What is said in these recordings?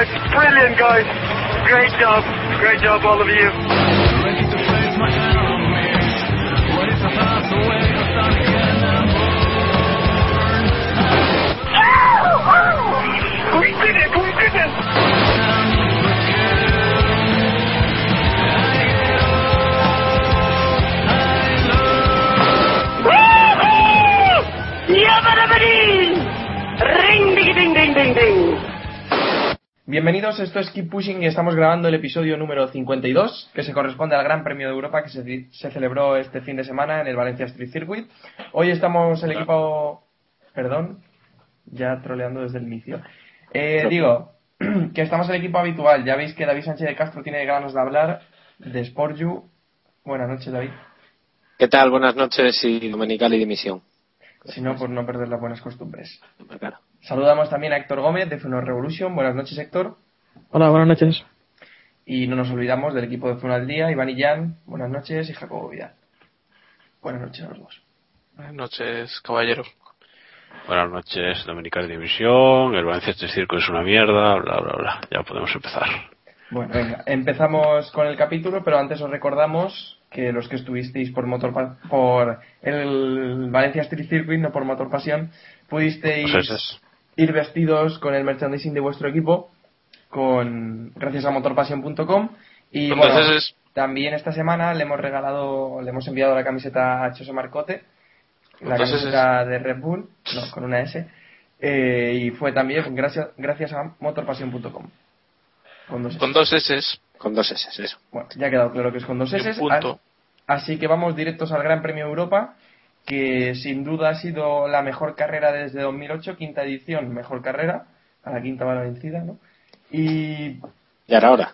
It's brilliant, guys. Great job. Great job, all of you. We did it! We did it! Woohoo! Yabba-dabba-dee! Ring, Bienvenidos, esto es Keep Pushing y estamos grabando el episodio número 52, que se corresponde al Gran Premio de Europa que se, se celebró este fin de semana en el Valencia Street Circuit. Hoy estamos el equipo... Perdón, ya troleando desde el inicio. Eh, digo, que estamos el equipo habitual. Ya veis que David Sánchez de Castro tiene ganas de hablar de Sportju. Buenas noches, David. ¿Qué tal? Buenas noches y dominical y dimisión. Si no, por no perder las buenas costumbres. Claro. Saludamos también a Héctor Gómez de Funo Revolution. Buenas noches, Héctor. Hola, buenas noches. Y no nos olvidamos del equipo de Funo al Día, Iván y Jan. Buenas noches y Jacobo Vidal. Buenas noches a los dos. Buenas noches, caballero. Buenas noches, Dominical División, el Valencia este circo es una mierda, bla, bla, bla. Ya podemos empezar. Bueno, venga, empezamos con el capítulo, pero antes os recordamos que los que estuvisteis por motor Pa- por el Valencia Street Circuit, no por Motor Pasión, pudisteis Pues eso es. Ir vestidos con el merchandising de vuestro equipo con gracias a motorpasión.com y bueno, Ss. también esta semana le hemos regalado, le hemos enviado la camiseta a Chose Marcote, la camiseta de Red Bull, no, con una S, eh, y fue también gracias, gracias a motorpasión.com. Con dos S. Con dos S. Con dos S, eso. Bueno, ya ha quedado claro que es con dos S. un punto. Así que vamos directos al Gran Premio Europa, que sin duda ha sido la mejor carrera desde 2008, quinta edición, mejor carrera, a la quinta va la vencida, ¿no? Y Ya era hora.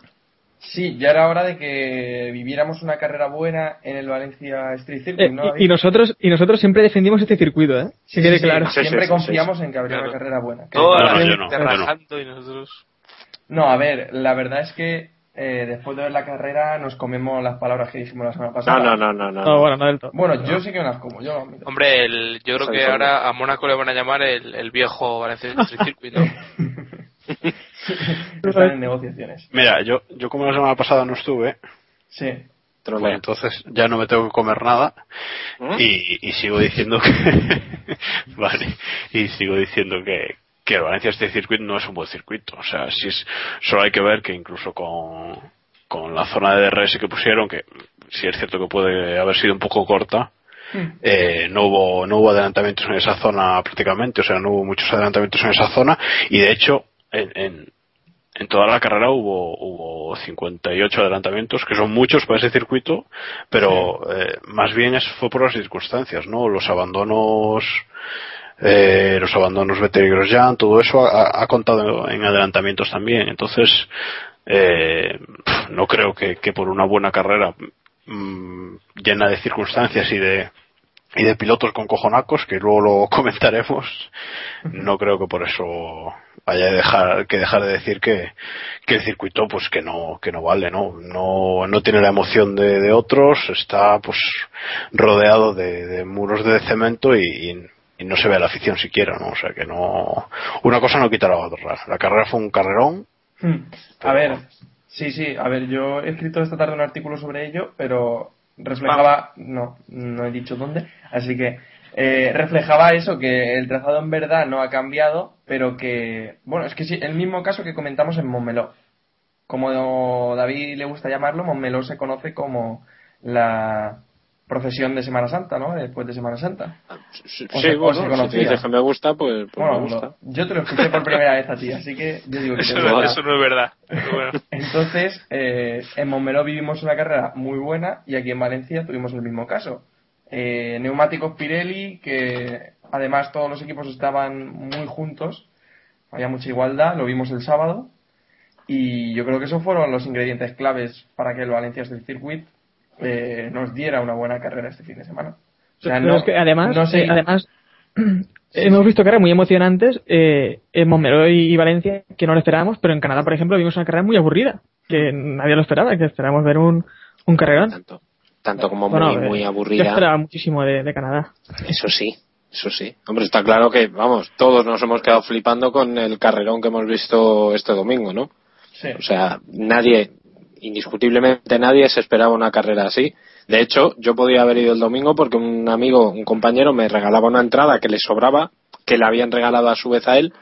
sí, ya era hora de que viviéramos una carrera buena en el Valencia Street Circuit, Eh, ¿no? y, nosotros y nosotros siempre defendimos este circuito, ¿eh? Sí, claro. sí, siempre sí, confiamos en que habría Claro. una carrera buena. Que- No, no, gente yo no, yo no. rajando y nosotros. No, a ver, la verdad es que eh, después de ver la carrera nos comemos las palabras que dijimos la semana pasada. No, no, no, no. no. No, bueno, no del todo. Bueno, yo sí que me las como, yo. Hombre, el, yo creo Soy que ahora a Mónaco le van a llamar el, el viejo Valencia Street Circuit, ¿no? Están en negociaciones. Mira, yo, yo como la semana pasada no estuve, Sí. entonces ya no me tengo que comer nada ¿Mm? y, y sigo diciendo que vale y sigo diciendo que que el Valencia este circuito no es un buen circuito. O sea si es solo hay que ver que incluso con con la zona de DRS que pusieron que sí es cierto que puede haber sido un poco corta eh, no hubo no hubo adelantamientos en esa zona prácticamente. O sea no hubo muchos adelantamientos en esa zona. Y de hecho en, en, en toda la carrera hubo hubo 58 adelantamientos que son muchos para ese circuito pero eh, más bien es, fue por las circunstancias no los abandonos eh, los abandonos Vettel y Grosjean, todo eso ha, contado en adelantamientos también entonces eh, no creo que, que por una buena carrera mm, llena de circunstancias y de y de pilotos con cojonacos, que luego lo comentaremos, no creo que por eso haya dejar, que dejar de decir que, que el circuito pues que no, que no vale, ¿no? No, no tiene la emoción de, de otros, está pues rodeado de, muros de cemento y, y no se ve a la afición siquiera, ¿no? O sea que no, una cosa no quita la otra. La carrera fue un carrerón. Hmm. A ver, sí, sí, a ver, yo he escrito esta tarde un artículo sobre ello, pero reflejaba, no, no he dicho dónde, así que eh, reflejaba eso, que el trazado en verdad no ha cambiado, pero que, bueno, es que sí, el mismo caso que comentamos en Montmeló. Como David le gusta llamarlo, Montmeló se conoce como la procesión de Semana Santa, ¿no? Después de Semana Santa. Sí, O se- o bueno, se si dices que me gusta, pues, pues Bueno, me gusta. lo- yo te lo escuché por primera vez a ti, así que yo digo que Eso, no, eso no es verdad. Bueno. Entonces, eh, en Montmeló vivimos una carrera muy buena y aquí en Valencia tuvimos el mismo caso. Eh, neumáticos Pirelli, que además todos los equipos estaban muy juntos, había mucha igualdad, lo vimos el sábado y yo creo que esos fueron los ingredientes claves para que el Valencia Street Circuit eh, nos diera una buena carrera este fin de semana. O sea, Pero no, es que además, no sé- eh, además hemos visto carreras muy emocionantes eh, en Montmeló y, Valencia que no lo esperábamos, pero en Canadá, por ejemplo, vimos una carrera muy aburrida, que nadie lo esperaba, que esperábamos ver un, un carrerón. Tanto, tanto como Bueno, muy, eh, muy Yo aburrida. esperaba muchísimo de, de Canadá. Eso sí, eso sí. Hombre, está claro que, vamos, todos nos hemos quedado flipando con el carrerón que hemos visto este domingo, ¿no? Sí. O sea, nadie, indiscutiblemente nadie se esperaba una carrera así. De hecho, yo podía haber ido el domingo porque un amigo, un compañero, me regalaba una entrada que le sobraba, que le habían regalado a su vez a él,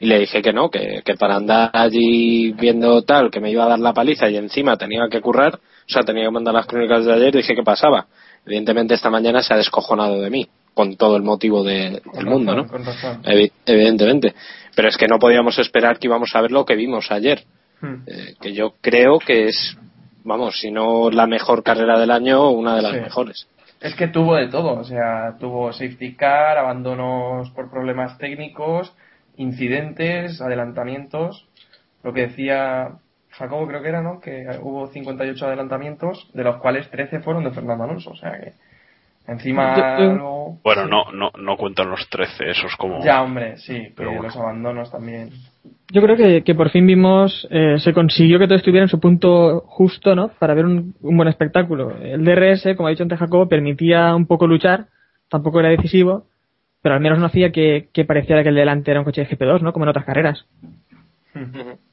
y le dije que no, que, que para andar allí viendo tal, que me iba a dar la paliza y encima tenía que currar, o sea, tenía que mandar las crónicas de ayer, dije qué pasaba. Evidentemente esta mañana se ha descojonado de mí, con todo el motivo de- del mundo, razón, ¿no? Evi- evidentemente. Pero es que no podíamos esperar que íbamos a ver lo que vimos ayer. Hmm. Eh, que yo creo que es, vamos, si no la mejor carrera del año, una de las Sí. mejores. Es que tuvo de todo, o sea, tuvo safety car, abandonos por problemas técnicos, incidentes, adelantamientos. Lo que decía Jacobo, creo que era, ¿no? Que hubo 58 adelantamientos, de los cuales 13 fueron de Fernando Alonso, o sea que encima luego- Bueno, sí. no, no, no cuentan los 13, esos como... Ya, hombre, sí, Pero bueno. los abandonos también. Yo creo que, que por fin vimos, eh, se consiguió que todo estuviera en su punto justo, ¿no? Para ver un, un buen espectáculo. El DRS, como ha dicho antes Jacobo, permitía un poco luchar, tampoco era decisivo, pero al menos no hacía que, que pareciera que el delante era un coche de GP2, ¿no? Como en otras carreras.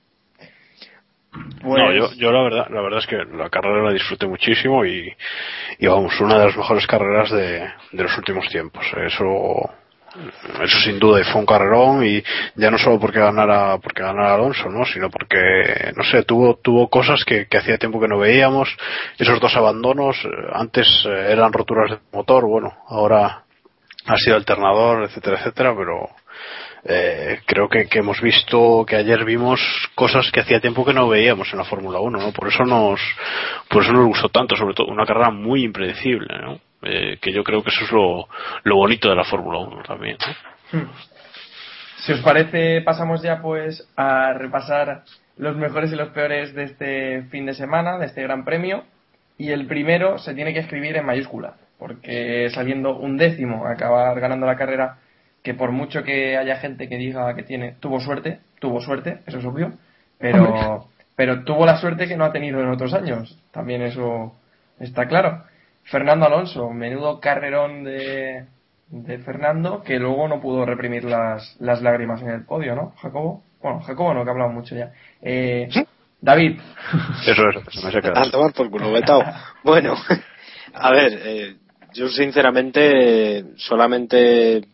Pues, No, yo, yo la verdad, la verdad es que la carrera la disfruté muchísimo y, y vamos, una de las mejores carreras de, de los últimos tiempos. Eso, eso sin duda fue un carrerón y ya no solo porque ganara, porque ganara Alonso, ¿no? Sino porque, no sé, tuvo, tuvo cosas que, que hacía tiempo que no veíamos. Esos dos abandonos, eh, antes eh, eran roturas de motor, bueno, ahora ha sido alternador, etcétera, etcétera, pero, eh, creo que, que hemos visto que ayer vimos cosas que hacía tiempo que no veíamos en la Fórmula 1, ¿no? Por eso nos, por eso nos gustó tanto, sobre todo una carrera muy impredecible, ¿no? Eh, que yo creo que eso es lo, lo bonito de la Fórmula 1 también, ¿no? Hmm. Si os parece, pasamos ya pues a repasar los mejores y los peores de este fin de semana, de este Gran Premio. Y el primero se tiene que escribir en mayúscula, porque saliendo un décimo, acabar ganando la carrera, que por mucho que haya gente que diga que tiene, tuvo suerte, tuvo suerte, eso es obvio, pero, pero tuvo la suerte que no ha tenido en otros años, también eso está claro. Fernando Alonso, menudo carrerón de, de Fernando, que luego no pudo reprimir las, las lágrimas en el podio, ¿no, Jacobo? Bueno, Jacobo no, que ha hablado mucho ya. Eh, David. Eso es, eso me sé A tomar por culo, vetao. Bueno, a ver, eh, yo sinceramente solamente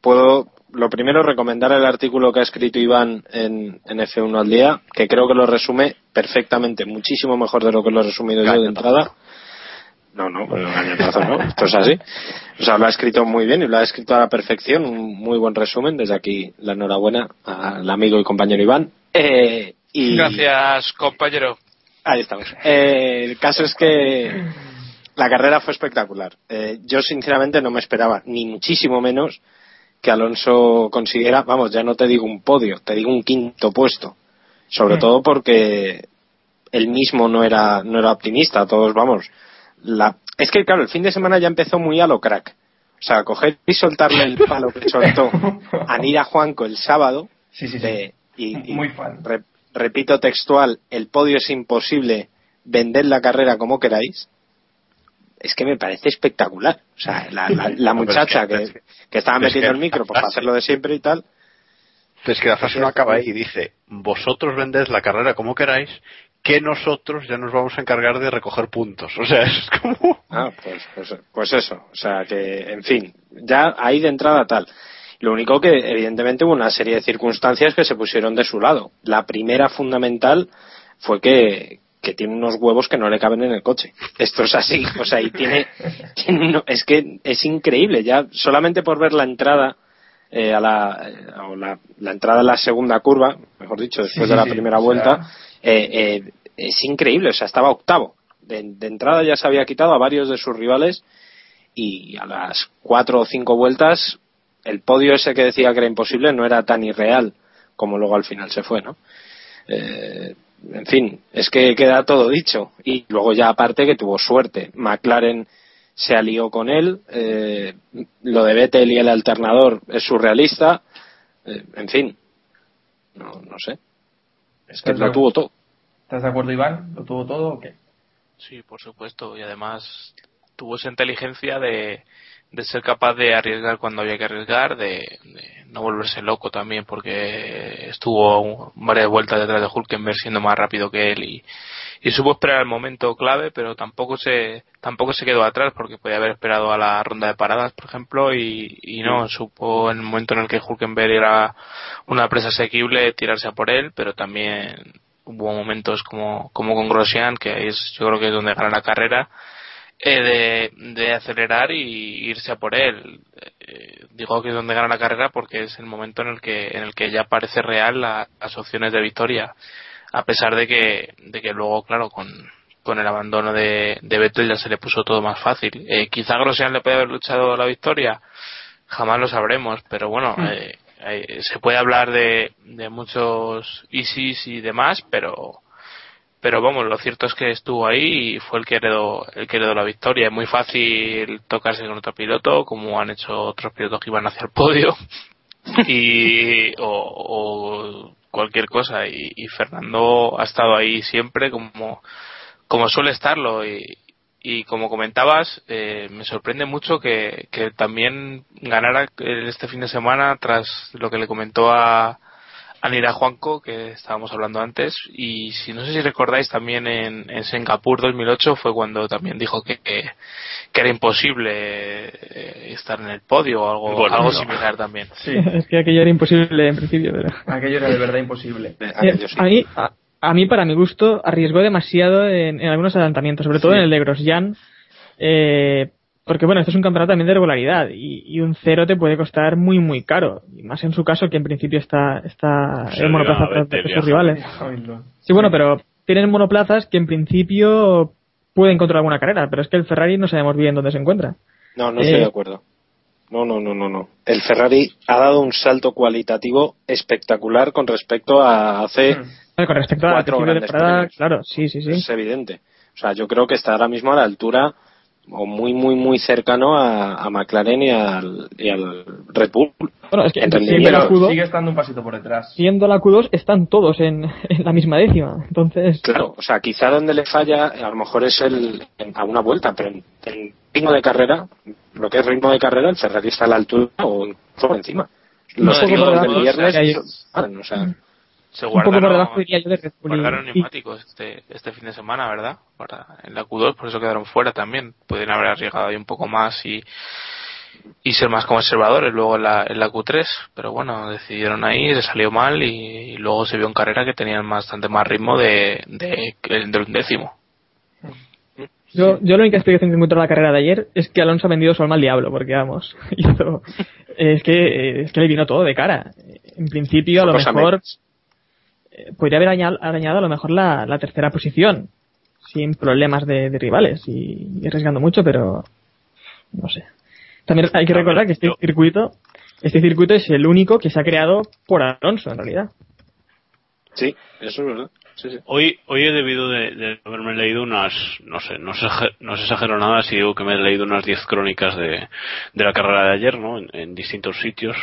puedo, lo primero, recomendar el artículo que ha escrito Iván en, en F1 al día, que creo que lo resume perfectamente, muchísimo mejor de lo que lo he resumido yo de entrada. No, no, pues engañatazo no, esto es así. O sea, lo ha escrito muy bien y lo ha escrito a la perfección, un muy buen resumen. Desde aquí, la enhorabuena al amigo y compañero Iván. Eh, y... Gracias, compañero. Ahí estamos. Eh, el caso es que la carrera fue espectacular. Eh, yo sinceramente no me esperaba, ni muchísimo menos, que Alonso consiguiera, vamos, ya no te digo un podio, te digo un quinto puesto. Sobre Mm. todo porque él mismo no era, no era optimista, todos vamos. La... Es que claro, el fin de semana ya empezó muy a lo crack. O sea, coger y soltarle el palo que soltó a Nira Juanco el sábado. Sí, sí, sí. de- y, y Muy fan. re- repito textual, el podio es imposible, vended la carrera como queráis. Es que me parece espectacular. O sea, la, la- la No, pero muchacha es que- que, es que- que estaba es metiendo que el micro para hacerlo de siempre y tal. Entonces que la frase no acaba ahí y dice, vosotros vended la carrera como queráis, que nosotros ya nos vamos a encargar de recoger puntos. O sea, es como... Ah, pues, pues, pues eso. O sea, que, en fin, ya ahí de entrada tal. Lo único que, evidentemente, hubo una serie de circunstancias que se pusieron de su lado. La primera fundamental fue que, que tiene unos huevos que no le caben en el coche. Esto es así. O sea, y tiene, tiene es que es increíble. Ya solamente por ver la entrada eh, a la, eh, o la, la entrada a la segunda curva, mejor dicho, después Sí, de la sí, primera sea- vuelta, eh, eh, es increíble. O sea, estaba octavo. De, de entrada ya se había quitado a varios de sus rivales y a las cuatro o cinco vueltas el podio ese que decía que era imposible no era tan irreal como luego al final se fue, ¿no? Eh, en fin, es que queda todo dicho. Y luego ya aparte que tuvo suerte. McLaren se alió con él, eh, lo de Vettel y el alternador es surrealista, eh, en fin, no, no sé. Es que ¿Estás lo tuvo todo. ¿Estás de acuerdo, Iván? ¿Lo tuvo todo o qué? Sí, por supuesto. Y además tuvo esa inteligencia de, de ser capaz de arriesgar cuando había que arriesgar, de, de no volverse loco también, porque estuvo varias vueltas detrás de Hulkenberg siendo más rápido que él y, y supo esperar el momento clave, pero tampoco se tampoco se quedó atrás porque podía haber esperado a la ronda de paradas, por ejemplo, y, y no supo en el momento en el que Hulkenberg era una presa asequible tirarse a por él, pero también hubo momentos como, como con Grosjean, que es, yo creo que es donde gana la carrera, eh, de, de acelerar y irse a por él. Eh, digo que es donde gana la carrera porque es el momento en el que, en el que ya parece real la- las opciones de victoria, a pesar de que, de que luego, claro, con, con el abandono de, de Vettel ya se le puso todo más fácil. Eh, quizá Grosjean le puede haber luchado la victoria, jamás lo sabremos, pero bueno, eh, eh, se puede hablar de, muchos ISIS y demás, pero pero vamos, lo cierto es que estuvo ahí y fue el que heredó, el que heredó la victoria. Es muy fácil tocarse con otro piloto, como han hecho otros pilotos que iban hacia el podio, y, o, o cualquier cosa. Y, y Fernando ha estado ahí siempre como, como suele estarlo. Y, y como comentabas, eh, me sorprende mucho que, que también ganara este fin de semana tras lo que le comentó a, a Nira Juanco, que estábamos hablando antes, y si no sé si recordáis también en, en Singapur 2008 fue cuando también dijo que, que, que era imposible eh, estar en el podio o algo, Bueno, algo no. similar también. Sí, es que aquello era imposible en principio, pero... aquello era de verdad imposible. Eh, Aquello sí. a, mí, a, a mí, para mi gusto, arriesgó demasiado en, en algunos adelantamientos, sobre todo Sí. en el de Grosjean, eh, porque bueno, esto es un campeonato también de regularidad y, y un cero te puede costar muy, muy caro. Y más en su caso, que en principio está, está monoplaza sus rivales. Sí, bueno, pero tienen monoplazas que en principio pueden controlar alguna carrera, pero es que el Ferrari no sabemos bien dónde se encuentra. No, no estoy Eh, de acuerdo. No, no, no, no, no. El Ferrari ha dado un salto cualitativo espectacular con respecto a hace Mm. Bueno, con respecto a la temporada, premios. claro, sí, sí, sí. es evidente. O sea, yo creo que está ahora mismo a la altura o muy, muy, muy cercano a, a McLaren y al, y al Red Bull. Bueno, es que En siendo rendimiento. la Pero Q2, sigue estando un pasito por detrás. siendo la Q2 están todos en, en la misma décima. Entonces, Claro, o sea, quizá donde le falla a lo mejor es el en- a una vuelta, pero en, en ritmo de carrera, lo que es ritmo de carrera, el Ferrari está a la altura o por encima. Los No, digo, del viernes, hay- o sea, Se un poco por guardaron, debajo diría yo de Red Bull. y- guardaron y- neumáticos este, este fin de semana, ¿verdad? Para, en la Q2, por eso quedaron fuera también. Pueden haber arriesgado ahí un poco más y, y ser más conservadores luego en la, en la Q3. Pero bueno, decidieron ahí, se salió mal y, luego se vio en carrera que tenían bastante más ritmo de, de, de un décimo. Yo, yo la única explicación que encuentro de la carrera de ayer es que Alonso ha vendido su alma al diablo, porque vamos, hizo- es que es que le vino todo de cara. En principio, a lo mejor menos. Podría haber aña- arañado a lo mejor la, la tercera posición, sin problemas de, de rivales y, y arriesgando mucho, pero no sé. También hay que recordar que este circuito, este circuito es el único que se ha creado por Alonso, en realidad. Sí, eso es verdad. Sí, sí. Hoy, hoy he debido de, de haberme leído unas, no sé, no, se- no se exagero nada si digo que me he leído unas 10 crónicas de, de la carrera de ayer, ¿no? En, en distintos sitios.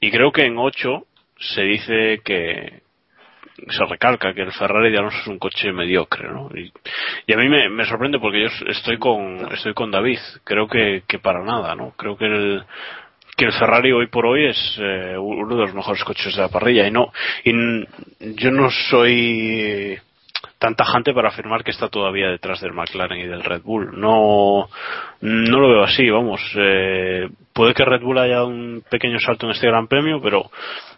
Y creo que en 8 se dice que, se recalca que el Ferrari de Alonso es un coche mediocre, ¿no? Y, a mí me, me sorprende porque yo estoy con, estoy con David. Creo que, que para nada, ¿no? Creo que el, que el Ferrari hoy por hoy es eh, uno de los mejores coches de la parrilla y no y yo no soy tan tajante para afirmar que está todavía detrás del McLaren y del Red Bull. No no lo veo así vamos. Eh, puede que Red Bull haya dado un pequeño salto en este Gran Premio pero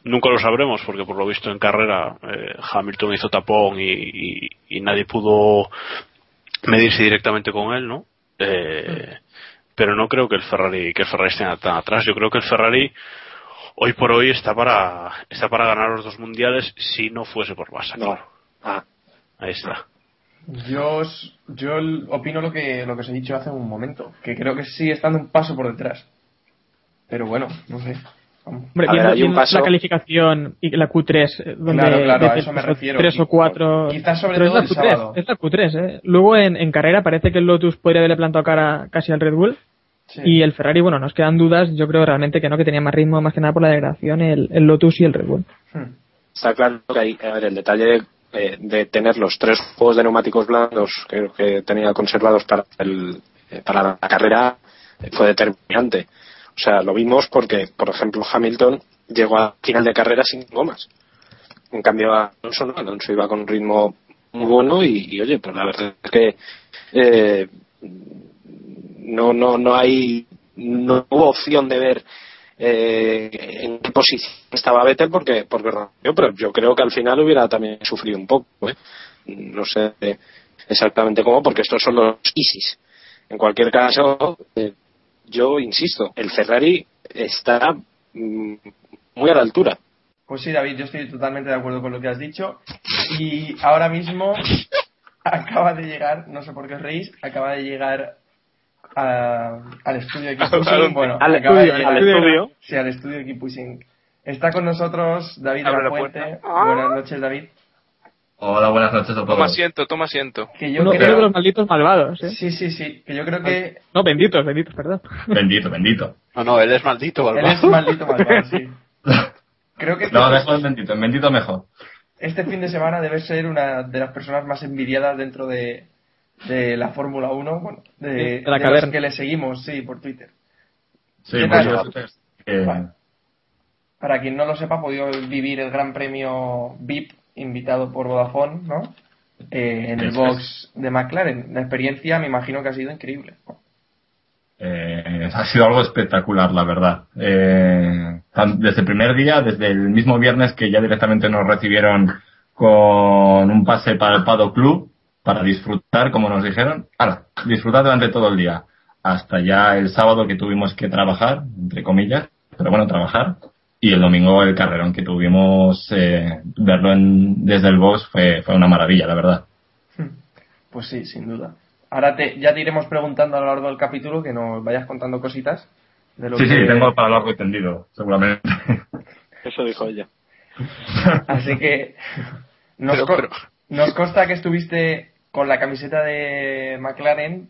nunca lo sabremos porque por lo visto en carrera eh, Hamilton hizo tapón y, y- nadie pudo medirse directamente con él no eh, pero no creo que el Ferrari que el Ferrari esté tan atrás. Yo creo que el Ferrari hoy por hoy está para está para ganar los dos mundiales si no fuese por Massa claro. Ah, ahí está Yo, yo opino lo que, lo que os he dicho hace un momento, que creo que sigue estando un paso por detrás. Pero bueno, no sé. Vamos. Hombre, A viendo, paso- la calificación y la Q3, eh, donde Claro, claro, a eso me refiero. tres o cuatro. Quizás sobre pero es todo la el Q3, sábado. es la Q3, ¿eh? Luego en, en carrera parece que el Lotus podría haberle plantado cara casi al Red Bull. Sí. Y el Ferrari, bueno, nos quedan dudas. Yo creo realmente que no, que tenía más ritmo, más que nada por la degradación, el, el Lotus y el Red Bull. Hmm. Está claro que hay, a ver, el detalle eh, de tener los tres juegos de neumáticos blandos que, tenía conservados para, el, eh, para la carrera eh, fue determinante. O sea, lo vimos porque, por ejemplo, Hamilton llegó a final de carrera sin gomas. En cambio, Alonso no, Alonso iba con un ritmo muy bueno y, y, oye, pues la verdad es que eh, no, no, no hay, no hubo opción de ver eh, en qué posición estaba Vettel porque porque yo pero yo creo que al final hubiera también sufrido un poco ¿eh? no sé exactamente cómo porque estos son los ISIS en cualquier caso eh, yo insisto el Ferrari está mm, muy a la altura Pues sí, David, yo estoy totalmente de acuerdo con lo que has dicho. Y ahora mismo acaba de llegar, no sé por qué os reís, acaba de llegar a- al estudio de Keep Pushing. Bueno, Al estudio, al estudio. Sí, al estudio de Keep Pushing. Está con nosotros David de Abre la Fuente. Buenas noches, David. Hola, buenas noches a Toma todos. asiento, toma asiento. Que yo Uno, creo... de los malditos malvados, ¿eh? Sí, sí, sí. Que yo creo que No, benditos, benditos, perdón. Bendito, bendito. no no él es maldito él es maldito malvado, sí. Creo que No, este- mejor en bendito, en bendito mejor. este fin de semana debe ser una de las personas más envidiadas dentro de, de la Fórmula 1, bueno, de, la de los que le seguimos, sí, por Twitter. Sí, ¿Qué pues eh, Vale. Para quien no lo sepa, ha podido vivir el Gran Premio VIP invitado por Vodafone, ¿no? Eh, en el box de McLaren. La experiencia me imagino que ha sido increíble. eh, ha sido algo espectacular, la verdad. Eh, tan- desde el primer día, desde el mismo viernes que ya directamente nos recibieron con un pase para el Pado Club para disfrutar, como nos dijeron, ahora, disfrutar durante todo el día, hasta ya el sábado que tuvimos que trabajar, entre comillas, pero bueno, trabajar, y el domingo el carrerón que tuvimos, eh, verlo en- desde el box fue, fue una maravilla, la verdad. Pues sí, sin duda. Ahora te, ya te iremos preguntando a lo largo del capítulo que nos vayas contando cositas de lo Sí, que... sí, tengo para largo y tendido, seguramente. eso dijo ella Así que nos, Pero- co- pero- nos consta que estuviste con la camiseta de McLaren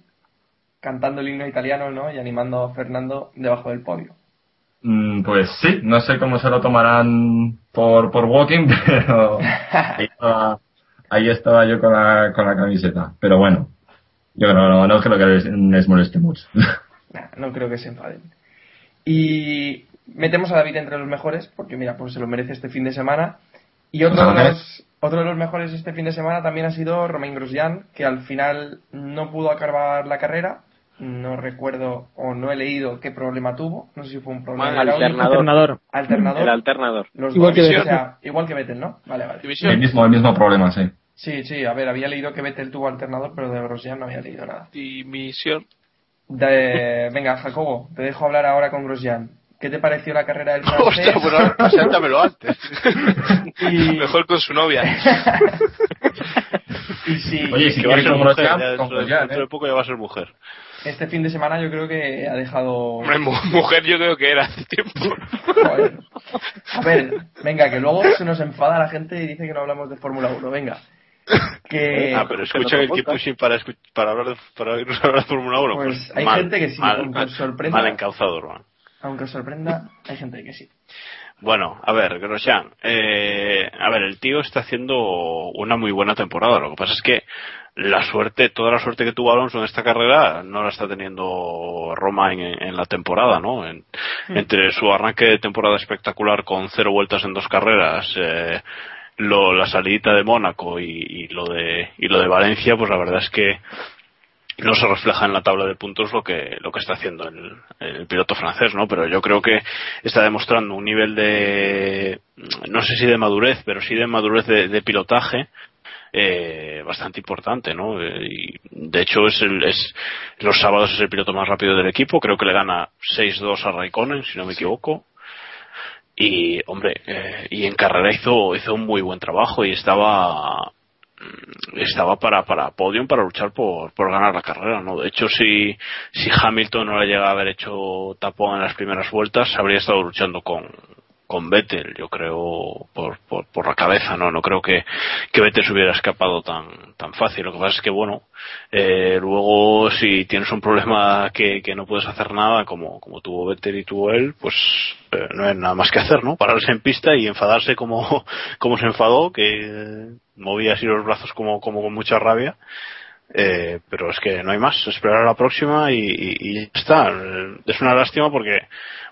cantando el himno italiano, ¿no? Y animando a Fernando debajo del podio. Mm, Pues sí, no sé cómo se lo tomarán por, por walking, pero ahí estaba, ahí estaba yo con la, con la camiseta. Pero bueno, yo creo, no, no creo que les, les moleste mucho. Nah, no creo que se enfaden. Y metemos a David entre los mejores, porque mira, pues se lo merece este fin de semana. Y otro de los, otro de los mejores este fin de semana también ha sido Romain Grosjean, que al final no pudo acabar la carrera. No recuerdo o no he leído qué problema tuvo. No sé si fue un problema alternador. Alternador. Alternador. el alternador Los Igual dos, que o sea, igual que Vettel, ¿no? Vale, vale. el mismo, el mismo problema, sí. Sí, sí, a ver, había leído que Vettel tuvo alternador, pero de Grosjean no había leído nada. Dimisión. De- venga, Jacobo, te dejo hablar ahora con Grosjean. ¿Qué te pareció la carrera del francés? Hostia, pues ahora preséntamelo antes. Y- Mejor con su novia. y sí, Oye, si que va a quieres ser con mujer ya con dentro, de- dentro de ¿eh? poco ya va a ser mujer este fin de semana yo creo que ha dejado... Hombre, mu- mujer yo creo que era hace tiempo. Joder. A ver, venga, que luego se nos enfada la gente y dice que no hablamos de Fórmula 1. Venga. Que... Ah, pero escucha el keep pushing para, para hablar de, para irnos a hablar de Fórmula 1. Pues hay mal, gente que sí, mal, aunque mal, os sorprenda. mal encauzado, hermano. Aunque os sorprenda, hay gente que sí. Bueno, a ver, Grosjean, eh, a ver, el tío está haciendo una muy buena temporada. Lo que pasa es que la suerte, toda la suerte que tuvo Alonso en esta carrera no la está teniendo Roma en, en la temporada, ¿no? En- entre su arranque de temporada espectacular con cero vueltas en dos carreras, eh, lo, la salidita de Mónaco y, y lo de y lo de Valencia, pues la verdad es que no se refleja en la tabla de puntos lo que lo que está haciendo el, el piloto francés no pero yo creo que está demostrando un nivel de no sé si de madurez pero sí de madurez de, de pilotaje eh, bastante importante no Eh, y de hecho es el es los sábados es el piloto más rápido del equipo creo que le gana 6-2 a Raikkonen si no me equivoco. Y hombre eh, y en carrera hizo hizo un muy buen trabajo y estaba estaba para para podium para luchar por, por ganar la carrera no de hecho si si Hamilton no le llega a haber hecho tapón en las primeras vueltas habría estado luchando con con Vettel yo creo por, por, la cabeza no no creo que que Vettel se hubiera escapado tan tan fácil. Lo que pasa es que bueno eh, luego si tienes un problema que, que no puedes hacer nada como como tuvo Vettel y tuvo él pues eh, no hay nada más que hacer no pararse en pista y enfadarse como como se enfadó que movía así los brazos como como con mucha rabia. Eh, pero es que no hay más, esperar a la próxima y, y- y está. Es una lástima porque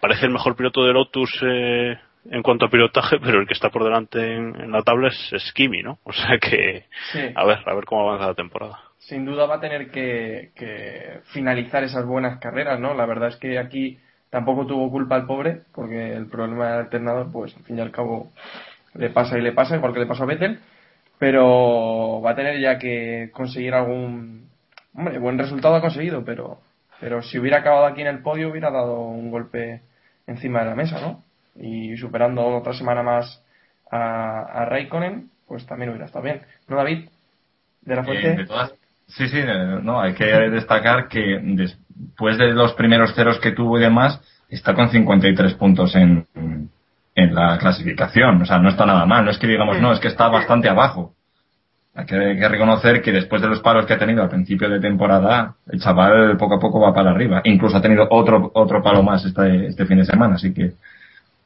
parece el mejor piloto de Lotus eh, en cuanto a pilotaje, pero el que está por delante en, en la tabla es, es Kimi, ¿no? O sea que, Sí. a ver, a ver cómo avanza la temporada. Sin duda va a tener que, que finalizar esas buenas carreras, ¿no? La verdad es que aquí tampoco tuvo culpa el pobre, porque el problema del alternador, pues al fin y al cabo le pasa y le pasa, igual que le pasó a Vettel, pero va a tener ya que conseguir algún... Hombre, buen resultado ha conseguido, pero, pero si hubiera acabado aquí en el podio hubiera dado un golpe encima de la mesa, ¿no? Y superando otra semana más a, a Raikkonen, pues también hubiera estado bien. ¿No, David? ¿De la Fuente? Eh, de todas- sí, sí, no, hay que destacar que después de los primeros ceros que tuvo y demás, está con 53 puntos en, en la clasificación. O sea, no está nada mal. No es que digamos, no, es que está bastante abajo. Hay que, hay que reconocer que después de los palos que ha tenido al principio de temporada, el chaval poco a poco va para arriba. Incluso ha tenido otro, otro palo más este, este fin de semana, así que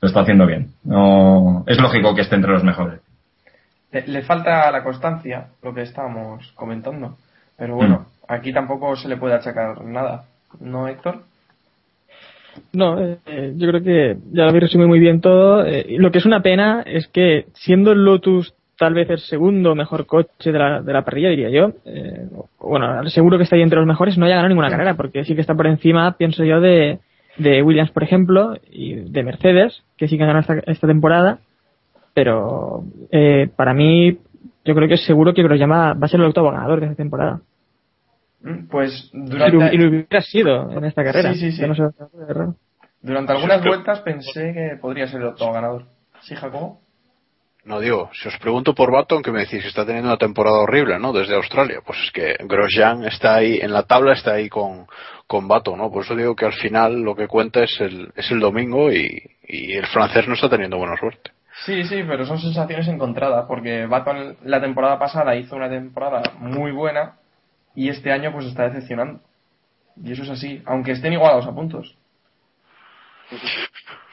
lo está haciendo bien. No, es lógico que esté entre los mejores. Le, le falta la constancia, lo que estábamos comentando. Pero bueno, aquí tampoco se le puede achacar nada. ¿No, Héctor? No, eh, eh, yo creo que ya lo habéis resumido muy bien todo. Eh, lo que es una pena es que siendo el Lotus tal vez el segundo mejor coche de la, de la parrilla, diría yo, eh, bueno, seguro que está ahí entre los mejores, no haya ganado ninguna carrera, porque sí que está por encima, pienso yo, de, de Williams, por ejemplo, y de Mercedes, que sí que han ganado esta, esta temporada, pero eh, para mí, yo creo que es seguro que Grosjean va a ser el octavo ganador de esta temporada. Mm, Pues Y lo, durante, y lo hubiera sido en esta carrera. Sí, sí, sí. que no se- de raro. durante algunas vueltas pensé que podría ser el octavo ganador. ¿Sí, Jacobo? No digo, si os pregunto por Baton, que me decís está teniendo una temporada horrible, ¿no? Desde Australia, pues es que Grosjean está ahí, en la tabla está ahí con, con Baton, ¿no? Por eso digo que al final lo que cuenta es el, es el domingo y, y el francés no está teniendo buena suerte. Sí, sí, pero son sensaciones encontradas, porque Baton la temporada pasada hizo una temporada muy buena y este año pues está decepcionando. Y eso es así, aunque estén igualados a puntos.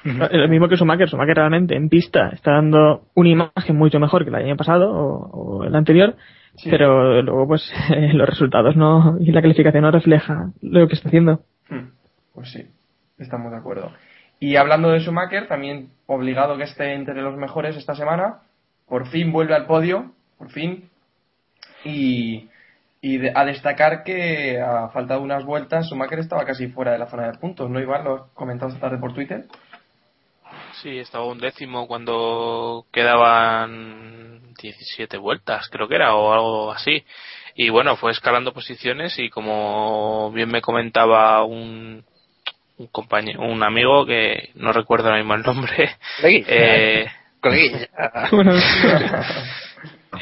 Lo mismo que Schumacher. Schumacher realmente en pista está dando una imagen mucho mejor que el año pasado o, o el anterior, Sí. pero luego pues los resultados no y la calificación no refleja lo que está haciendo. Hmm, Pues sí, estamos de acuerdo. Y hablando de Schumacher, también obligado que esté entre los mejores esta semana, por fin vuelve al podio, por fin. Y, y de- a destacar que a falta de unas vueltas, Schumacher estaba casi fuera de la zona de puntos, ¿no, Iván? Lo has comentado esta tarde por Twitter. Sí, estaba un décimo cuando quedaban 17 vueltas, creo que era, o algo así. Y bueno, fue escalando posiciones y como bien me comentaba un, un compañero, un amigo que no recuerdo ahora mismo el nombre, eh,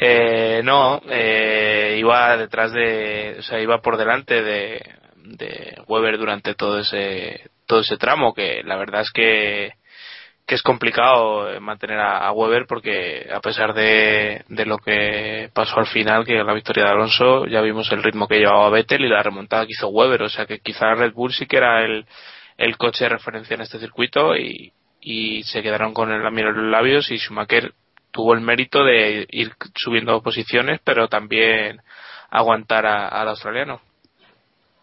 eh, no, eh, iba detrás de, o sea, iba por delante de, de Weber durante todo ese, todo ese tramo, que la verdad es que, que es complicado eh, mantener a, a Weber porque a pesar de, de lo que pasó al final, que la victoria de Alonso, ya vimos el ritmo que llevaba Vettel y la remontada que hizo Weber, o sea que quizá Red Bull sí que era el, el coche de referencia en este circuito y, y se quedaron con el lamento en los labios y Schumacher tuvo el mérito de ir subiendo posiciones pero también aguantar a- al australiano.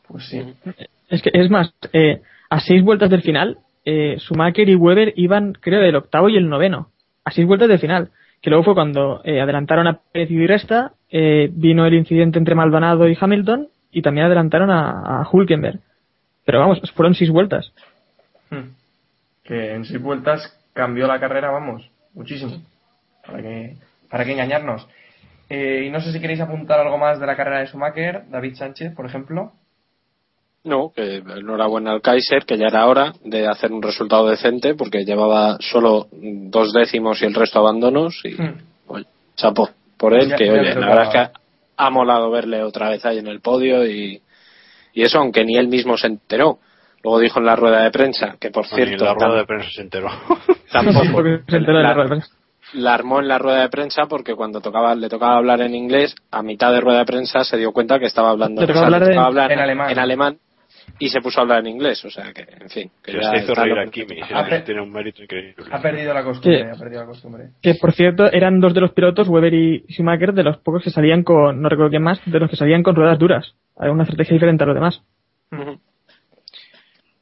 Pues sí. Es que, es más, eh, a seis vueltas del final, eh, Schumacher y Weber iban, creo, del octavo y el noveno. A seis vueltas del final. Que luego fue cuando eh, adelantaron a Pérez y Resta, eh, vino el incidente entre Maldonado y Hamilton, y también adelantaron a, a Hulkenberg. Pero vamos, fueron seis vueltas. Hmm. Que en seis vueltas cambió la carrera, vamos, muchísimo. Para que, para que engañarnos. Eh, y no sé si queréis apuntar algo más de la carrera de Schumacher, David Sánchez, por ejemplo. No, que enhorabuena al Kaiser, que ya era hora de hacer un resultado decente, porque llevaba solo dos décimos y el resto abandonos. Y, oye, chapo por él, Ya- que ya oye, la verdad es que ha molado verle otra vez ahí en el podio y, y eso, aunque ni él mismo se enteró. Luego dijo en la rueda de prensa, que por Ni en cierto, la rueda tam- de prensa se enteró. tampoco se enteró la la- rueda de prensa. la armó en la rueda de prensa porque cuando tocaba le tocaba hablar en inglés, a mitad de rueda de prensa se dio cuenta que estaba hablando Le tocaba o sea, hablar le tocaba en- hablar en alemán. en alemán y se puso a hablar en inglés, o sea que, en fin. Que Se ya hizo está reír lo- a Kimi, tiene un mérito increíble. Ha perdido la costumbre, Sí. ha perdido la costumbre. Que por cierto, eran dos de los pilotos, Weber y Schumacher, de los pocos que salían con, no recuerdo quién más, de los que salían con ruedas duras. Hay una estrategia diferente a los demás.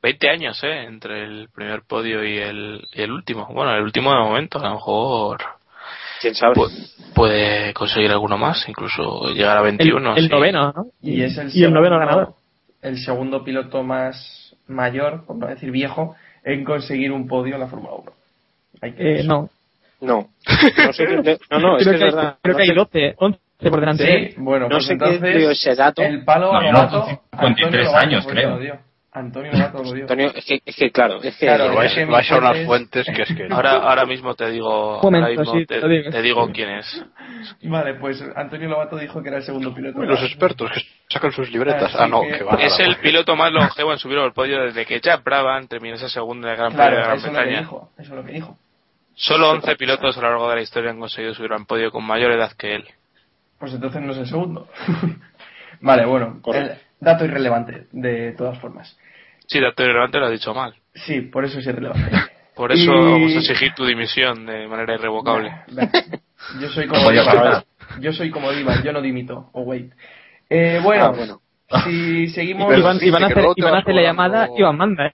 20 años, ¿eh? Entre el primer podio y el, y el último. Bueno, el último de momento, a lo mejor ¿Quién sabe? pu- puede conseguir alguno más, incluso llegar a 21. el, el sí. noveno, ¿no? Y es el, y el noveno ganador. El segundo piloto más mayor, por no decir viejo, en conseguir un podio en la Fórmula 1. Hay que Eh, no. No. No, sé qué- no, no, es creo que es verdad. creo No que hay sé- 12, 11 por delante. Sí, bueno, No pues sé entonces dio ese dato. el palo a No, Lobato, no, 53 Antonio años, creo. Antonio Lobato lo dio. Antonio, es que, es que claro, es que Claro, vais, que vais a unas fuentes- fuentes que es que... Ahora, ahora mismo te digo, momento, ahora mismo sí, te, digo. te digo quién es. Vale, pues Antonio Lobato dijo que era el segundo piloto. Uy, los expertos que sacan sus libretas. Así Ah, no, que- que van Es el piloto más longevo en subir al podio desde que Jack Brabham terminó esa segunda en el Gran Premio de Gran eso es lo que Bretaña. dijo. Eso es lo que dijo. Solo 11 pilotos a lo largo de la historia han conseguido subir al podio con mayor edad que él. Pues entonces no es el segundo. vale, bueno, Correcto. el dato irrelevante, de todas formas. Sí, dato irrelevante lo ha dicho mal. Sí, por eso es irrelevante. Por eso Y- vamos a exigir tu dimisión de manera irrevocable. Yo soy como Divan. Yo soy como Divan, yo no dimito. O wait. Eh, bueno, Ah, bueno. si seguimos iban a que hacer, hacer la llamada, Iván manda, ¿eh?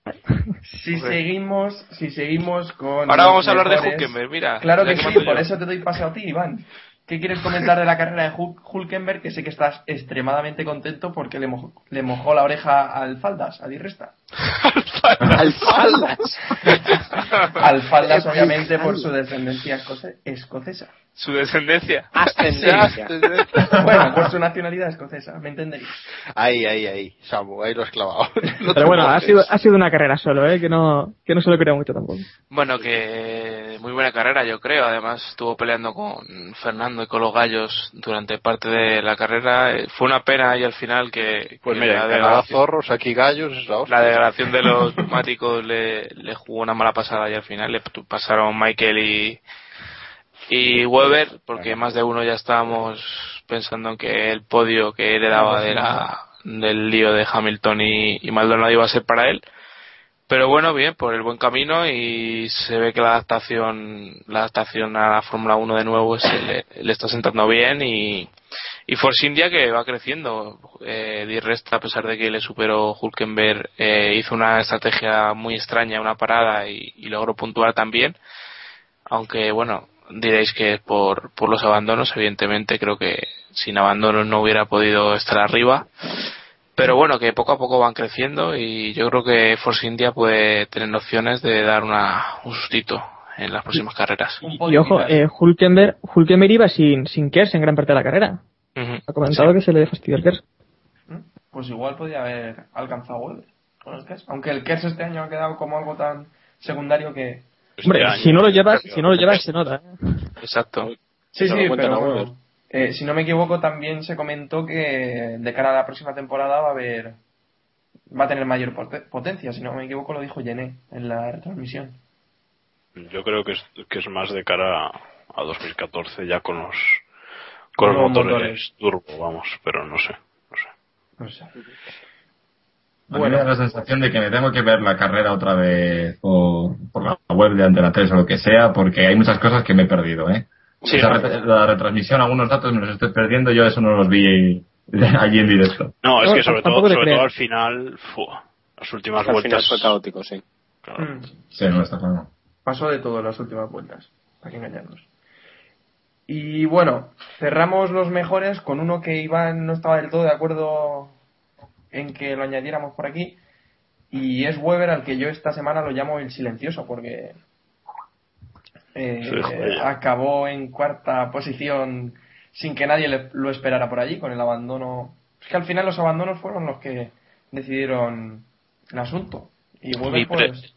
si seguimos si seguimos con Ahora vamos a hablar de Hulkenberg, mira. Claro que sí, por yo. eso te doy paso a ti, Iván. ¿Qué quieres comentar de la carrera de Hul- Hulkenberg? Que sé que estás extremadamente contento porque le mojó, le mojó la oreja al Faldas, a Di Resta. Al Faldas. Al Faldas, obviamente, por su descendencia escoce- escocesa. Su descendencia. Ascendencia. Bueno, por su nacionalidad escocesa, ¿me entendéis? Ahí, ahí, ahí. Samu, ahí lo has clavado. No Pero bueno, ha sido, ha sido una carrera solo, ¿eh? Que no, que no se lo creo mucho tampoco. Bueno, que muy buena carrera, yo creo. Además, estuvo peleando con Fernando y con los gallos durante parte de la carrera. Eh, Fue una pena ahí al final que, Pues que mira, la, degradación, zorros, aquí gallos, es la hostia. La degradación de los neumáticos le, le jugó una mala pasada ahí al final. Le pasaron Michael y, y Weber, porque más de uno ya estábamos pensando en que el podio que heredaba de la, del lío de Hamilton y, y Maldonado iba a ser para él. Pero bueno, bien, por el buen camino y se ve que la adaptación, la adaptación a la Fórmula 1 de nuevo se le, le está sentando bien y, y Force India que va creciendo. Eh, Di a pesar de que le superó Hulkenberg, eh, hizo una estrategia muy extraña, una parada y, y logró puntuar también. Aunque bueno, diréis que es por, por los abandonos, evidentemente creo que sin abandonos no hubiera podido estar arriba. Pero bueno, que poco a poco van creciendo y yo creo que Force India puede tener opciones de dar una, un sustito en las próximas carreras. Y ojo, eh, Hulkenberg, Hulkenberg iba sin, sin Kers en gran parte de la carrera. Ha comentado que se le fastidió el Kers. Pues igual podía haber alcanzado Weber con el Kers. Aunque el Kers este año ha quedado como algo tan secundario que... Hombre, Este año, si no lo llevas, si no lo llevas se nota. ¿eh? Exacto. Sí, sí, pero bueno. Eh, si no me equivoco también se comentó que de cara a la próxima temporada va a haber... Va a tener mayor pote- potencia, si no me equivoco lo dijo Yené en la retransmisión. Yo creo que es, que es más de cara a, a 2014 ya con los con los motores, motores. turbo, vamos, pero no sé. No sé. A mí me da la sensación de que me tengo que ver la carrera otra vez por, por la web de Antena 3 o lo que sea, porque hay muchas cosas que me he perdido, ¿eh? La retransmisión, algunos datos me los estoy perdiendo, yo eso no los vi allí en directo. No, es que sobre todo, sobre todo al final, fu, las últimas Al final vueltas. fue caótico, sí. Mm. Sí, no está claro. Pasó de todo las últimas vueltas, para que engañarnos. Y bueno, cerramos los mejores con uno que Iván no estaba del todo de acuerdo en que lo añadiéramos por aquí. Y es Weber al que yo esta semana lo llamo el silencioso, porque eh, Sí, acabó en cuarta posición sin que nadie le- lo esperara por allí, con el abandono. Es que al final los abandonos fueron los que decidieron el asunto. Y pre- pues.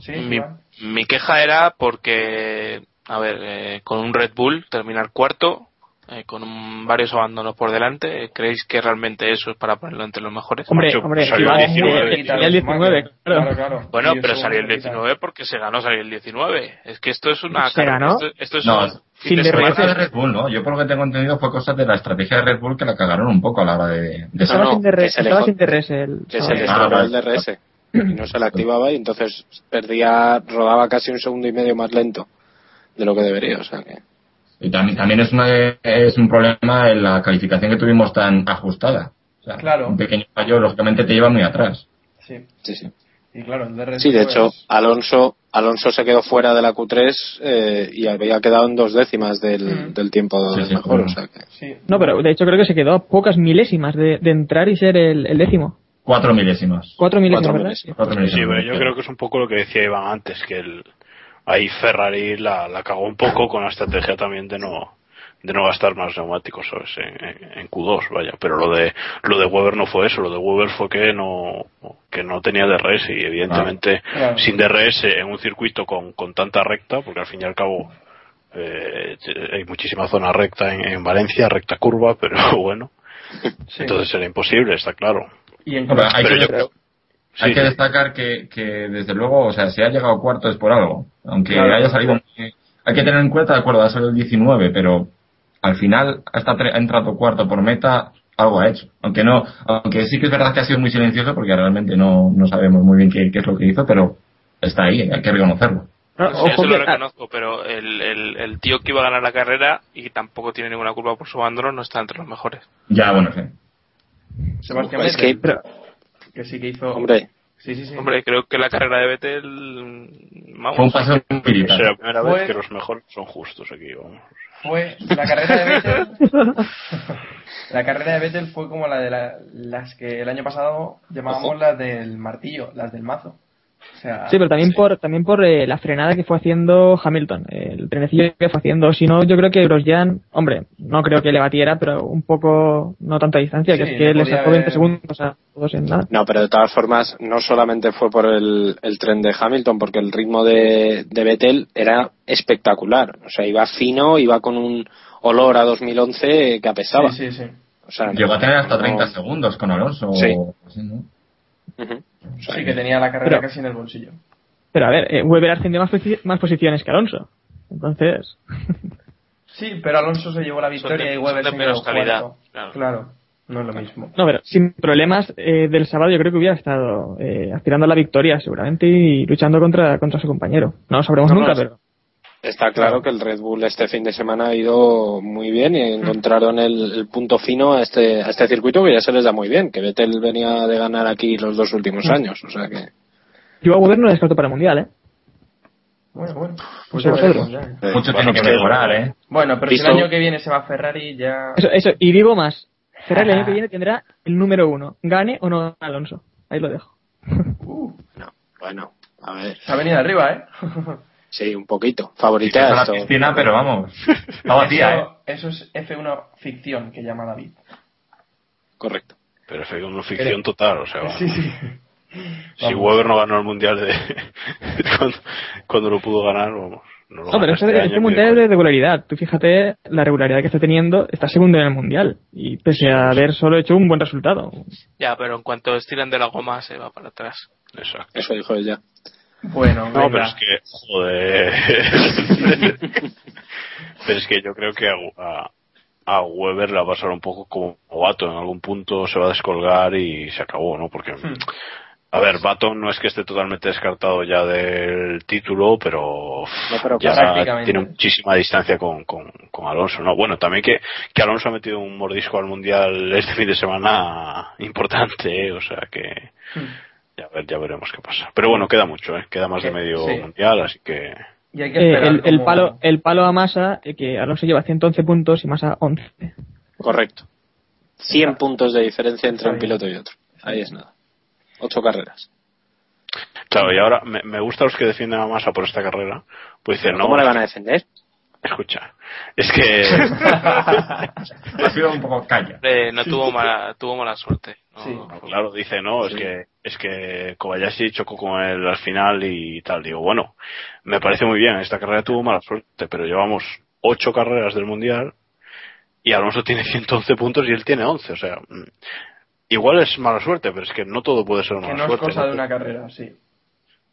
Sí, mi, mi queja era porque, a ver, eh, con un Red Bull terminar cuarto, eh, con un- varios abandonos por delante, eh, ¿creéis que realmente eso es para ponerlo entre los mejores? Hombre, hombre, salió el 19. muy cerquita, el 19, claro. Claro, claro. Bueno, pero salió el muy cerquita. 19 porque se ganó salir el 19. Es que esto es una ¿Se ganó? Esto, esto es No, un sin fin de Red Bull, ¿no? Yo por lo que tengo entendido fue cosa de la estrategia de Red Bull que la cagaron un poco a la hora de... de Estaba, no, sin, DRS, que estaba sin DRS el Que se le Ah, el. DRS y no se le activaba y entonces perdía, rodaba casi un segundo y medio más lento de lo que debería, o sea que... Y también, también es, una, es un problema en la calificación que tuvimos tan ajustada. O sea, Claro. Un pequeño fallo, lógicamente, te lleva muy atrás. Sí. Sí, sí. Y claro, el DRS. Sí, de pues, hecho, Alonso, Alonso se quedó fuera de la Q3 eh, y había quedado en dos décimas del, Mm. del tiempo Sí, sí, mejor, claro. o sea que... Sí. No, pero de hecho creo que se quedó a pocas milésimas de, de entrar y ser el, el décimo. Cuatro milésimas. Cuatro milésimas, Cuatro ¿verdad? milésimas. Cuatro Sí, milésimas. pero yo creo que es un poco lo que decía Iván antes, que el, ahí Ferrari la, la cagó un poco con la estrategia también de no de no gastar más neumáticos ¿sabes? En, en- en Q2 vaya pero lo de lo de Weber no fue eso lo de Weber fue que no que no tenía DRS y evidentemente Claro. sin DRS en un circuito con, con tanta recta porque al fin y al cabo eh, hay muchísima zona recta en, en Valencia recta curva pero bueno Sí. entonces era imposible está claro Y en No, pero hay pero que, yo creo hay que sí. destacar que, que, desde luego, o sea, si ha llegado cuarto es por algo. Aunque Claro. haya salido... Hay que tener en cuenta, de acuerdo, ha salido el 19, pero al final hasta ha entrado cuarto por meta, algo ha hecho. Aunque no, aunque sí que es verdad que ha sido muy silencioso porque realmente no, no sabemos muy bien qué, qué es lo que hizo, pero está ahí, hay que reconocerlo. No, Sí, ojo eso lo reconozco, pero el, el, el tío que iba a ganar la carrera y tampoco tiene ninguna culpa por su abandono no está entre los mejores. Ya, bueno, sí. Sebastián Es que, que sí que hizo. hombre, Sí, sí, sí. Hombre, creo que la carrera de Vettel. Vamos, Fue un paseo es la primera Fue- vez que los mejores son justos aquí vamos Fue la carrera de Vettel. la carrera de Vettel fue como la de la- las que el año pasado llamábamos las del martillo, las del mazo. O sea, Sí, pero también por también por eh, la frenada que fue haciendo Hamilton, eh, el trenecillo que fue haciendo. Si no, yo creo que Grosjean, hombre, no creo que le batiera, pero un poco, no tanta distancia, que es que le sacó haber- 20 segundos a todos en nada. no, pero de todas formas, no solamente fue por el, el tren de Hamilton, porque el ritmo de, de Vettel era espectacular. O sea, iba fino, iba con un olor a 2011 que apestaba. sí, sí, sí. O sea, Llegó a tener hasta no- 30 segundos con Alonso. Sí. o así, ¿no? Ujú. O sea, Sí, que tenía la carrera Pero- casi en el bolsillo. Pero a ver, eh, Weber ascendió más, posi- más posiciones que Alonso. Entonces, Sí, pero Alonso se llevó la victoria de- y Weber se menos quedó calidad, cuarto. claro. Claro, no es lo mismo. no, pero sin problemas eh, del sábado yo creo que hubiera estado eh, aspirando a la victoria seguramente y luchando contra, contra su compañero. No lo sabremos No, no, nunca, sí. pero... Está claro que el Red Bull este fin de semana ha ido muy bien y encontraron el, el punto fino a este, a este circuito que ya se les da muy bien, que Vettel venía de ganar aquí los dos últimos años, o sea que Yo a Weber no le descarto para el Mundial, ¿eh? Bueno, bueno. Pues vosotros. eh, Mucho bueno, tiene que mejorar, ¿eh? Bueno, pero si el año que viene se va a Ferrari ya... Eso, eso, y digo más. Ferrari el año que viene tendrá el número uno. Gane o no Alonso. Ahí lo dejo. Uh, No, bueno, a ver, se ha venido arriba, ¿eh? sí, un poquito, Está favoritea la piscina, pero vamos. Está vacía, ¿eh? eso, es F1 ficción que llama David. Correcto. pero fue una ficción total o sea Sí, sí. si Vamos. Weber no ganó el mundial de cuando, cuando lo pudo ganar vamos no, lo No, pero este, este este mundial es de regularidad. Tú fíjate la regularidad que está teniendo. Está segundo en el mundial. Y pese a haber solo hecho un buen resultado. Ya, pero en cuanto estiran de la goma se va para atrás. Exacto. Eso dijo ella. Bueno, No, venga. pero es que, joder. pero es que yo creo que a, a, a Weber le va a pasar un poco como Baton. En algún punto se va a descolgar y se acabó, ¿no? Porque, Hmm. a ver, Baton no es que esté totalmente descartado ya del título, pero, pero ya tiene muchísima distancia con, con, con Alonso, ¿no? Bueno, también que, que Alonso ha metido un mordisco al Mundial este fin de semana importante, ¿eh? O sea que... Hmm. Ya, ver, ya veremos qué pasa. Pero bueno, queda mucho, ¿eh? Queda más de medio sí. mundial, así que. Y hay que Eh, el, palo el palo a Massa, eh, que Alonso lleva 111 puntos y Massa 11. Correcto. 100 puntos de diferencia entre un piloto y otro. Ahí es nada. Ocho carreras. Claro, y ahora me, me gusta los que defienden a Massa por esta carrera. Pues dicen, no. ¿Cómo le van a defender? Escucha. Es que. Ha sido un poco calla. Eh, no tuvo mala, tuvo mala suerte. No, Sí. No, claro, dice, no, es que es que Kobayashi chocó con él al final y tal. Digo, bueno, me parece muy bien, esta carrera tuvo mala suerte, pero llevamos ocho carreras del Mundial y Alonso tiene 111 puntos y él tiene 11, o sea, mm, igual es mala suerte, pero es que no todo puede ser Que mala no es suerte. cosa ¿no? de una carrera, sí.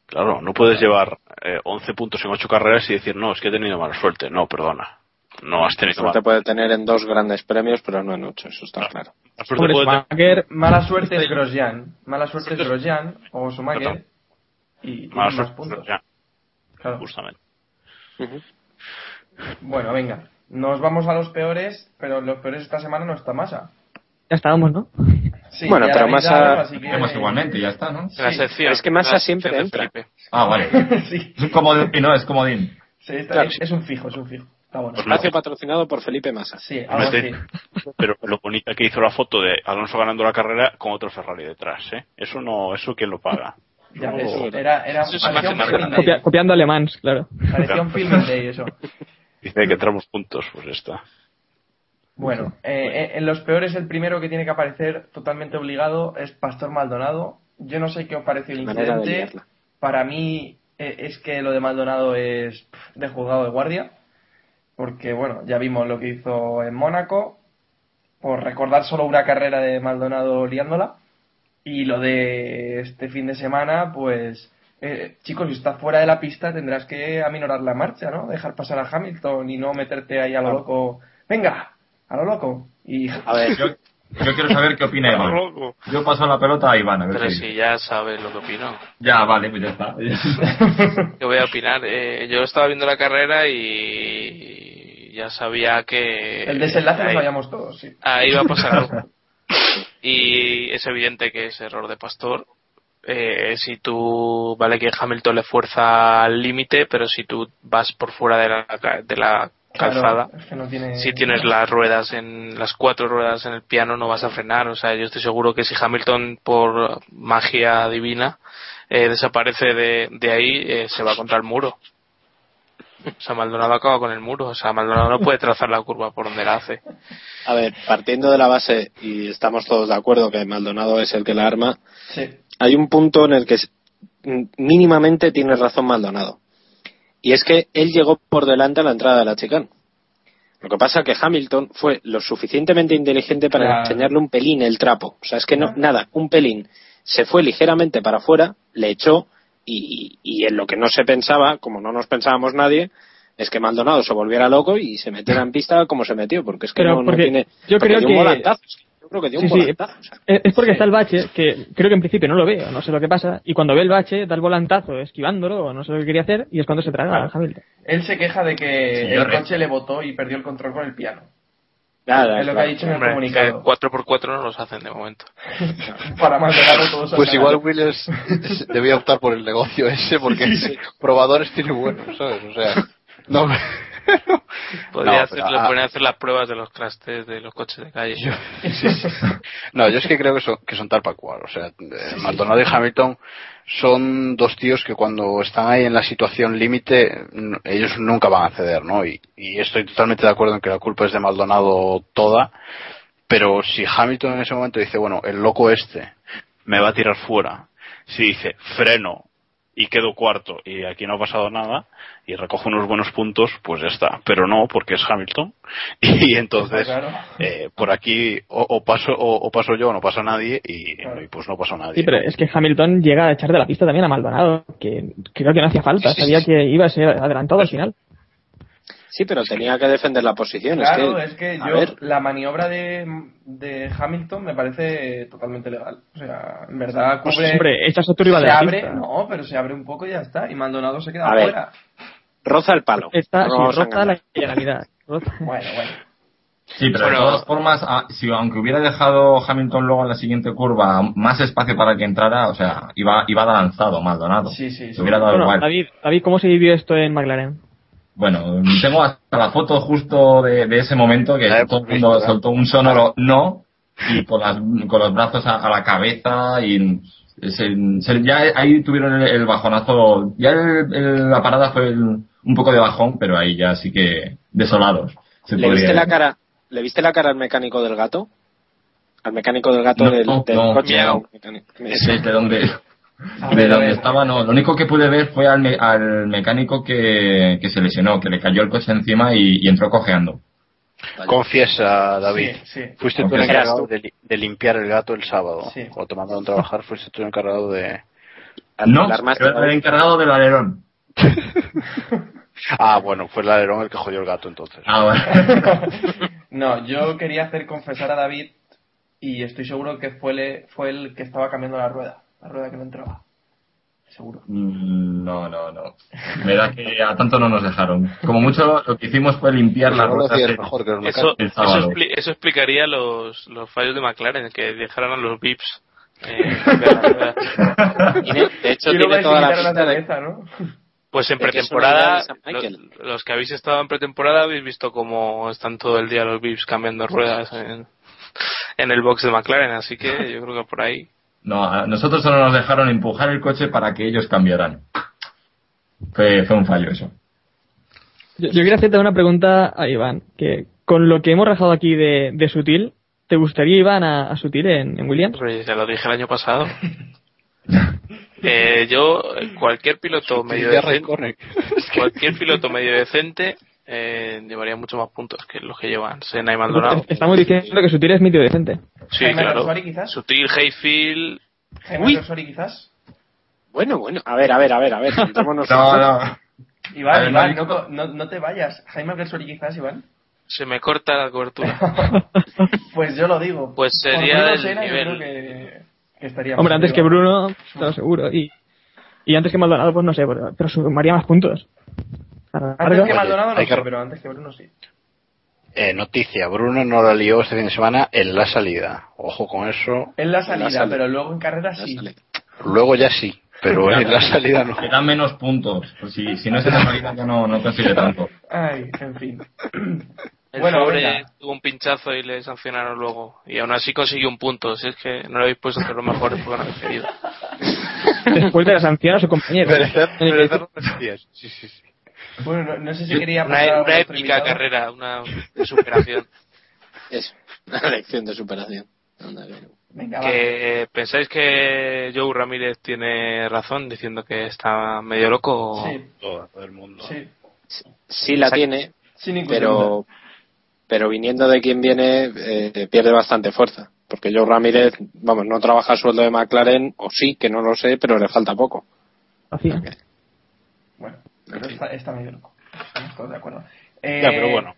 Claro, no puedes llevar eh, 11 puntos en ocho carreras y decir, no, es que he tenido mala suerte. No, perdona. No has tenido Suerte mala puede tener en dos grandes premios, pero no en ocho, eso está claro. tener- Schumacher, Mala suerte es Grosjean. Mala suerte es Grosjean o Schumacher. Y tiene mala más suerte, puntos. ya, Claro. justamente. Bueno, venga. Nos vamos a los peores, pero los peores esta semana no está Massa. ya estábamos, ¿no? Sí, Bueno, pero Massa- Hacemos igualmente, ya está, ¿no? En la Sí. sección. Es que Massa siempre entra. Felipe. Ah, vale. sí. Es un comodín, no, es comodín. Sí, está- Claro. es, es un fijo, es un fijo. Está bueno. Espacio patrocinado por Felipe Massa. Sí, algo así. Pero lo bonita que hizo la foto de Alonso ganando la carrera con otro Ferrari detrás, ¿eh? Eso no, eso quién lo paga. Ya No, ves, era, era Eso un. Copia- copiando alemans, claro. Parecía un filming day eso. Dice que entramos juntos, pues está. Bueno, eh, eh, en los peores el primero que tiene que aparecer totalmente obligado es Pastor Maldonado. Yo no sé qué os pareció el incidente. Para mí eh, es que lo de Maldonado es pf, de juzgado de guardia. Porque, bueno, ya vimos lo que hizo en Mónaco. Por recordar solo una carrera de Maldonado liándola. Y lo de este fin de semana, pues, eh, chicos, si estás fuera de la pista tendrás que aminorar la marcha, ¿no? Dejar pasar a Hamilton y no meterte ahí a lo loco. Venga, a lo loco. Y A ver, Yo, yo quiero saber qué opina Iván. Loco. Yo paso la pelota a Iván, a ver Pero si ya sabes lo que opino. Ya, vale, pues ya está. ¿Qué voy a opinar? Eh, yo estaba viendo la carrera y ya sabía que... el desenlace lo ahí, sabíamos todos, sí. ahí va a pasar algo. Y es evidente que es error de Pastor. Eh, si tú, vale que Hamilton le fuerza al límite, pero si tú vas por fuera de la, ca- de la calzada, Claro, es que no tiene... si tienes las ruedas en las cuatro ruedas en el piano no vas a frenar. O sea yo estoy seguro que si Hamilton por magia divina eh, desaparece de, de ahí eh, se va contra el muro. O sea Maldonado acaba con el muro. O sea Maldonado no puede trazar la curva por donde la hace. A ver, partiendo de la base, y estamos todos de acuerdo que Maldonado es el que la arma, Sí. hay un punto en el que s- m- mínimamente tiene razón Maldonado. Y es que él llegó por delante a la entrada de la chicane. Lo que pasa es que Hamilton fue lo suficientemente inteligente para Claro. enseñarle un pelín el trapo. O sea, es que no, nada, un pelín. Se fue ligeramente para afuera, le echó, y, y en lo que no se pensaba, como no nos pensábamos nadie, es que Maldonado se volviera loco y se metiera en pista como se metió, porque es que Pero no, tiene. yo creo que-. Yo creo que dio un Sí, sí. volantazo. o sea. Es porque está el bache, que creo que en principio no lo veo, no sé lo que pasa, y cuando ve el bache da el volantazo esquivándolo o no sé lo que quería hacer y es cuando se traga a Hamilton. Él se queja de que Sí, el re- coche le botó y perdió el control con el piano. Nada, es lo que claro. ha dicho en el Hombre, comunicado. que 4x4 no los hacen de momento Para Maldonado todos Pues igual. Williams debía optar por el negocio ese porque probadores tiene buenos, ¿sabes? O sea, no. podría No, ah, a hacer las pruebas de los crashes de los coches de calle No, yo es que creo que son, que son tal para cual. O sea, eh, Maldonado y Hamilton son dos tíos que cuando están ahí en la situación límite, ellos nunca van a ceder, ¿no? Y, y estoy totalmente de acuerdo en que la culpa es de Maldonado toda. Pero si Hamilton en ese momento dice, bueno, el loco este me va a tirar fuera. Si dice, freno y quedo cuarto y aquí no ha pasado nada y recojo unos buenos puntos, pues ya está. Pero no, porque es Hamilton y entonces eh, por aquí o, o paso o, o paso yo o no pasa nadie y, y pues no pasó nadie. Sí, pero es que Hamilton llega a echar de la pista también a Maldonado, que creo que no hacía falta, sabía que iba a ser adelantado al final. Sí, pero tenía que defender la posición. Claro, es es que, yo, ver. la maniobra de, de Hamilton me parece totalmente legal. O sea, en verdad Pues, cubre. hombre, echas a tu rival se de la abre, pista. no, pero se abre un poco y ya está. Y Maldonado se queda A ver. fuera. Roza el palo. Está, No sí, roza la ilegalidad. Bueno, bueno. Sí, pero Bueno. de todas formas, ah, si aunque hubiera dejado Hamilton luego en la siguiente curva más espacio para que entrara, o sea, iba, iba lanzado Maldonado. Sí, sí, sí. Se hubiera dado Bueno, igual. David, David, ¿cómo se vivió esto en McLaren? Bueno, tengo hasta la foto justo de, de ese momento que La hemos todo el mundo soltó un sonoro no y con, las, con los brazos a, a la cabeza y se- se- ya ahí tuvieron el, el bajonazo. Ya el- el- la parada fue el- un poco de bajón, pero ahí ya sí que desolados. se ¿Le viste la cara? ¿Le viste la cara al mecánico del gato? Al mecánico del gato No, del, del no. coche. No, mecánico. Donde, A de ver, donde estaba, no. Lo único que pude ver fue al, me- al mecánico que, que se lesionó, que le cayó el coche encima y, y entró cojeando. Confiesa, David. Sí, sí. Fuiste tú el Confiesa. encargado de, li- de limpiar el gato el sábado. Sí. Cuando te mandaron a trabajar, fuiste tú el encargado de. No, yo era el encargado del alerón. Ah, bueno, fue el alerón el que jodió el gato entonces. Ah, bueno. No, yo quería hacer confesar a David y estoy seguro que fue, le- fue el que estaba cambiando la rueda. La rueda que no entraba. Seguro. Mm, No, no, no. Me da que a tanto no nos dejaron. Como mucho lo que hicimos fue limpiar Pues la rueda. hacías de- mejor que los Eso, El eso, expli- eso explicaría los, los fallos de McLaren, que dejaran a los VIPs. Eh, de hecho, tiene toda la de, cerveza, ¿no? Pues en pretemporada, los que habéis estado en pretemporada habéis visto cómo están todo el día los VIPs cambiando ruedas en, en el box de McLaren, así que yo creo que por ahí. No, a nosotros solo nos dejaron empujar el coche para que ellos cambiaran. Fue, fue un fallo eso. Yo, yo quería hacerte una pregunta a Iván, que con lo que hemos rajado aquí de, de Sutil, ¿te gustaría Iván a, a Sutil en, en Williams? Pues ya lo dije el año pasado. Eh, yo, cualquier piloto medio decente, cualquier piloto medio decente, eh, llevaría muchos más puntos que los que llevan Senna y Maldonado. Estamos diciendo que Sutil es medio decente. Sí, Jaime claro. Quizás. Sutil, Hayfield. Jaime quizás. Bueno, bueno, a ver, a ver, a ver, a ver, No, no. Iván, ver, Iván, no, no, no, no te vayas. Jaime Gersori, quizás, Iván. Se me corta la cobertura. Pues yo lo digo. Pues sería Bruno el Senna, yo nivel. creo que, que estaría Hombre, antes que. Bruno, lo seguro. Y, y antes que Maldonado, pues no sé, pero, pero sumaría más puntos. La Antes que Maldonado no hay que- sé, pero antes que Bruno sí. Eh, noticia, Bruno no la lió este fin de semana en la salida. Ojo con eso. En la salida, salida. pero luego en carrera sí. Luego ya sí, pero en la salida no. Le dan menos puntos. Pues si, si no es esa salida ya no, no consigue tanto. Ay, en fin. El Bueno, pobre tuvo un pinchazo y le sancionaron luego. Y aún así consiguió un punto. Si es que no lo habéis puesto entre los mejores porque no habéis querido. Después de la sanción a su compañero. Merecer, En merecer. Sí, sí, sí. Bueno, no, no sé si quería pasar Una, épica invitado. carrera, una de superación. Eso, una lección de superación. Anda, que va. que ¿Pensáis que Joe Ramírez tiene razón diciendo que está medio loco? o- Sí, Todo, el mundo. sí. Sí la tiene, Sin ningún duda. pero pero viniendo de quien viene eh, pierde bastante fuerza porque Joe Ramírez vamos no trabaja a sueldo de McLaren o sí que no lo sé pero le falta poco Hacía. Bueno, pero está, está medio loco. Estamos todos de acuerdo. Eh, Ya, pero bueno.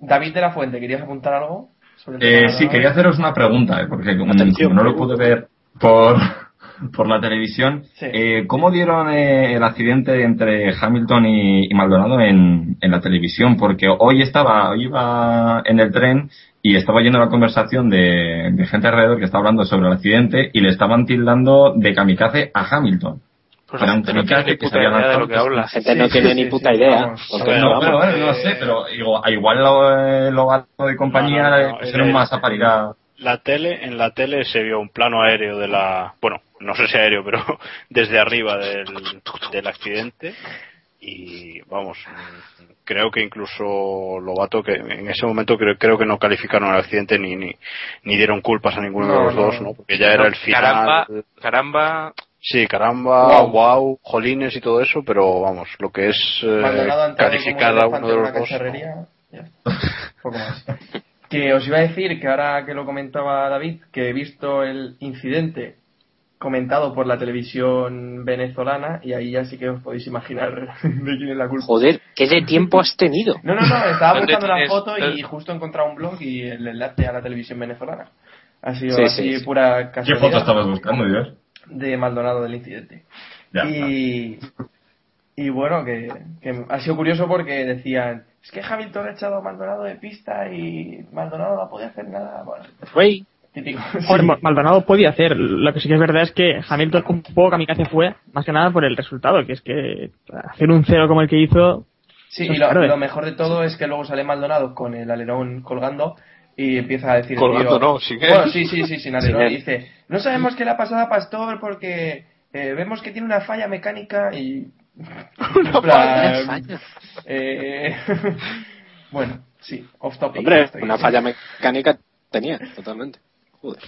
David de la Fuente, ¿querías apuntar algo? Sobre el Eh, tema sí, quería haceros una pregunta, eh, porque como, como no lo pude ver por, por la televisión, Sí. eh, ¿cómo dieron eh, el accidente entre Hamilton y, y Maldonado en, en la televisión? Porque hoy estaba, hoy iba en el tren y estaba yendo la conversación de, de gente alrededor que estaba hablando sobre el accidente y le estaban tildando de kamikaze a Hamilton. Pues Era la un gente no tiene ni puta idea de lo que habla. la gente Sí, no sí, tiene sí, ni puta sí, idea No, pero bueno, no eh, sé, pero igual lo, lo gato de compañía No, no, no, le es pusieron que- más a... La tele, en la tele se vio un plano aéreo de la, bueno, no sé si aéreo, pero desde arriba del, del accidente y vamos, creo que incluso Lobato, que en ese momento creo, creo que no calificaron el accidente ni, ni, ni dieron culpas a ninguno de los no. dos, ¿no? Porque ya era el final. Caramba, caramba, Sí, caramba, Wow. wow. jolines y todo eso, pero vamos, lo que es eh, calificar a un uno de los dos. Poco más. Que os iba a decir que ahora que lo comentaba David, que he visto el incidente comentado por la televisión venezolana y ahí ya sí que os podéis imaginar de quién es la culpa. Joder, ¿qué de tiempo has tenido? No, no, no, estaba ¿Dónde buscando la foto y justo he encontrado un blog y el enlace a la televisión venezolana. Ha sido Sí, así sí, sí. pura ¿Qué casualidad foto estabas buscando, Dios? de Maldonado del incidente. Ya. Y, y bueno, que, que ha sido curioso porque decían, es que Hamilton ha echado a Maldonado de pista y Maldonado no podía hacer nada. Bueno, Güey, típico. Joder, Sí. Maldonado podía hacer. Lo que sí que es verdad es que Hamilton un poco kamikaze fue, más que nada por el resultado, que es que hacer un cero como el que hizo. Sí, Eso y lo, claro, lo mejor de todo es que luego sale Maldonado con el alerón colgando y empieza a decir... Colgando, tío- no, sin él. Bueno, sí, sí, sí, sin alerón. Y dice, no sabemos qué le ha pasado a Pastor porque eh, vemos que tiene una falla mecánica y... En plan, eh, bueno, sí, off topic. hombre, una falla mecánica tenía, totalmente. Joder.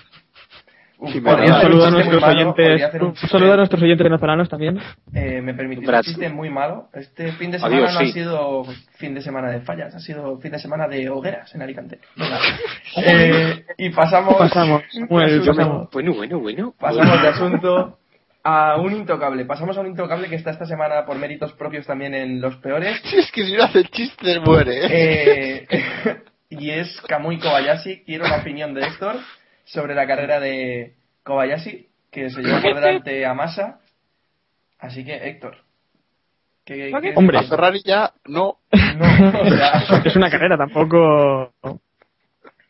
Uf, Sí, podría Un saludo a nuestros malo, oyentes, un saludo a nuestros oyentes venezolanos también. Eh, me permitís un chiste muy malo. Este fin de semana Adiós, no ha sí. sido fin de semana de fallas, ha sido fin de semana de hogueras en Alicante. Eh, y pasamos. Pasamos, pasamos. Bueno, bueno, bueno. Pasamos de asunto a un intocable. Pasamos a un intocable que está esta semana por méritos propios también en los peores. Si es que si no hace el chiste, muere. Eh, y es Kamui Kobayashi. Quiero la opinión de Héctor sobre la carrera de Kobayashi, que se llevó por delante a Massa. Así que, Héctor. ¿qué, qué- Hombre. A Ferrari ya no. No, o sea, Es una carrera, tampoco.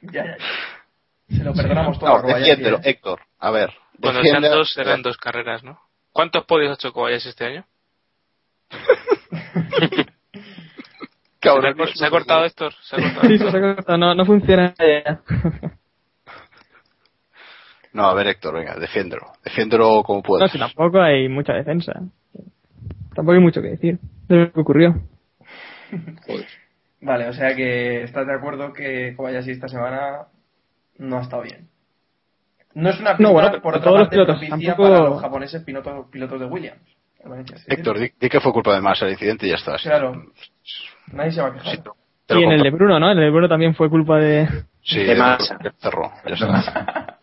ya, ya, ya. Se lo perdonamos todo a No, defiéndelo, ¿eh? Héctor. A ver. dos, eran dos carreras, ¿no? ¿Cuántos podios ha hecho Kobayashi este año? Cabrón, ¿Se, ha, se ha cortado Héctor? ¿Se ha cortado? Sí, se ha cortado, no, no funciona. ya. No, a ver, Héctor, venga, defiéndelo. Defiéndelo como No, puedas. si tampoco hay mucha defensa. Tampoco hay mucho que decir de lo que ocurrió. Vale, o sea que estás de acuerdo que Kobayashi esta semana no ha estado bien. No es una pista, No, bueno, por otra todos los parte, pilotos, tampoco- para los japoneses pilotos, pilotos de Williams. Héctor, di, di que fue culpa de más el incidente y ya está. Claro. Nadie se va a quejar. Te Y en el de. Bruno, ¿no? En el de Bruno también fue culpa de. Sí, de Massa. ya cerró, ya está.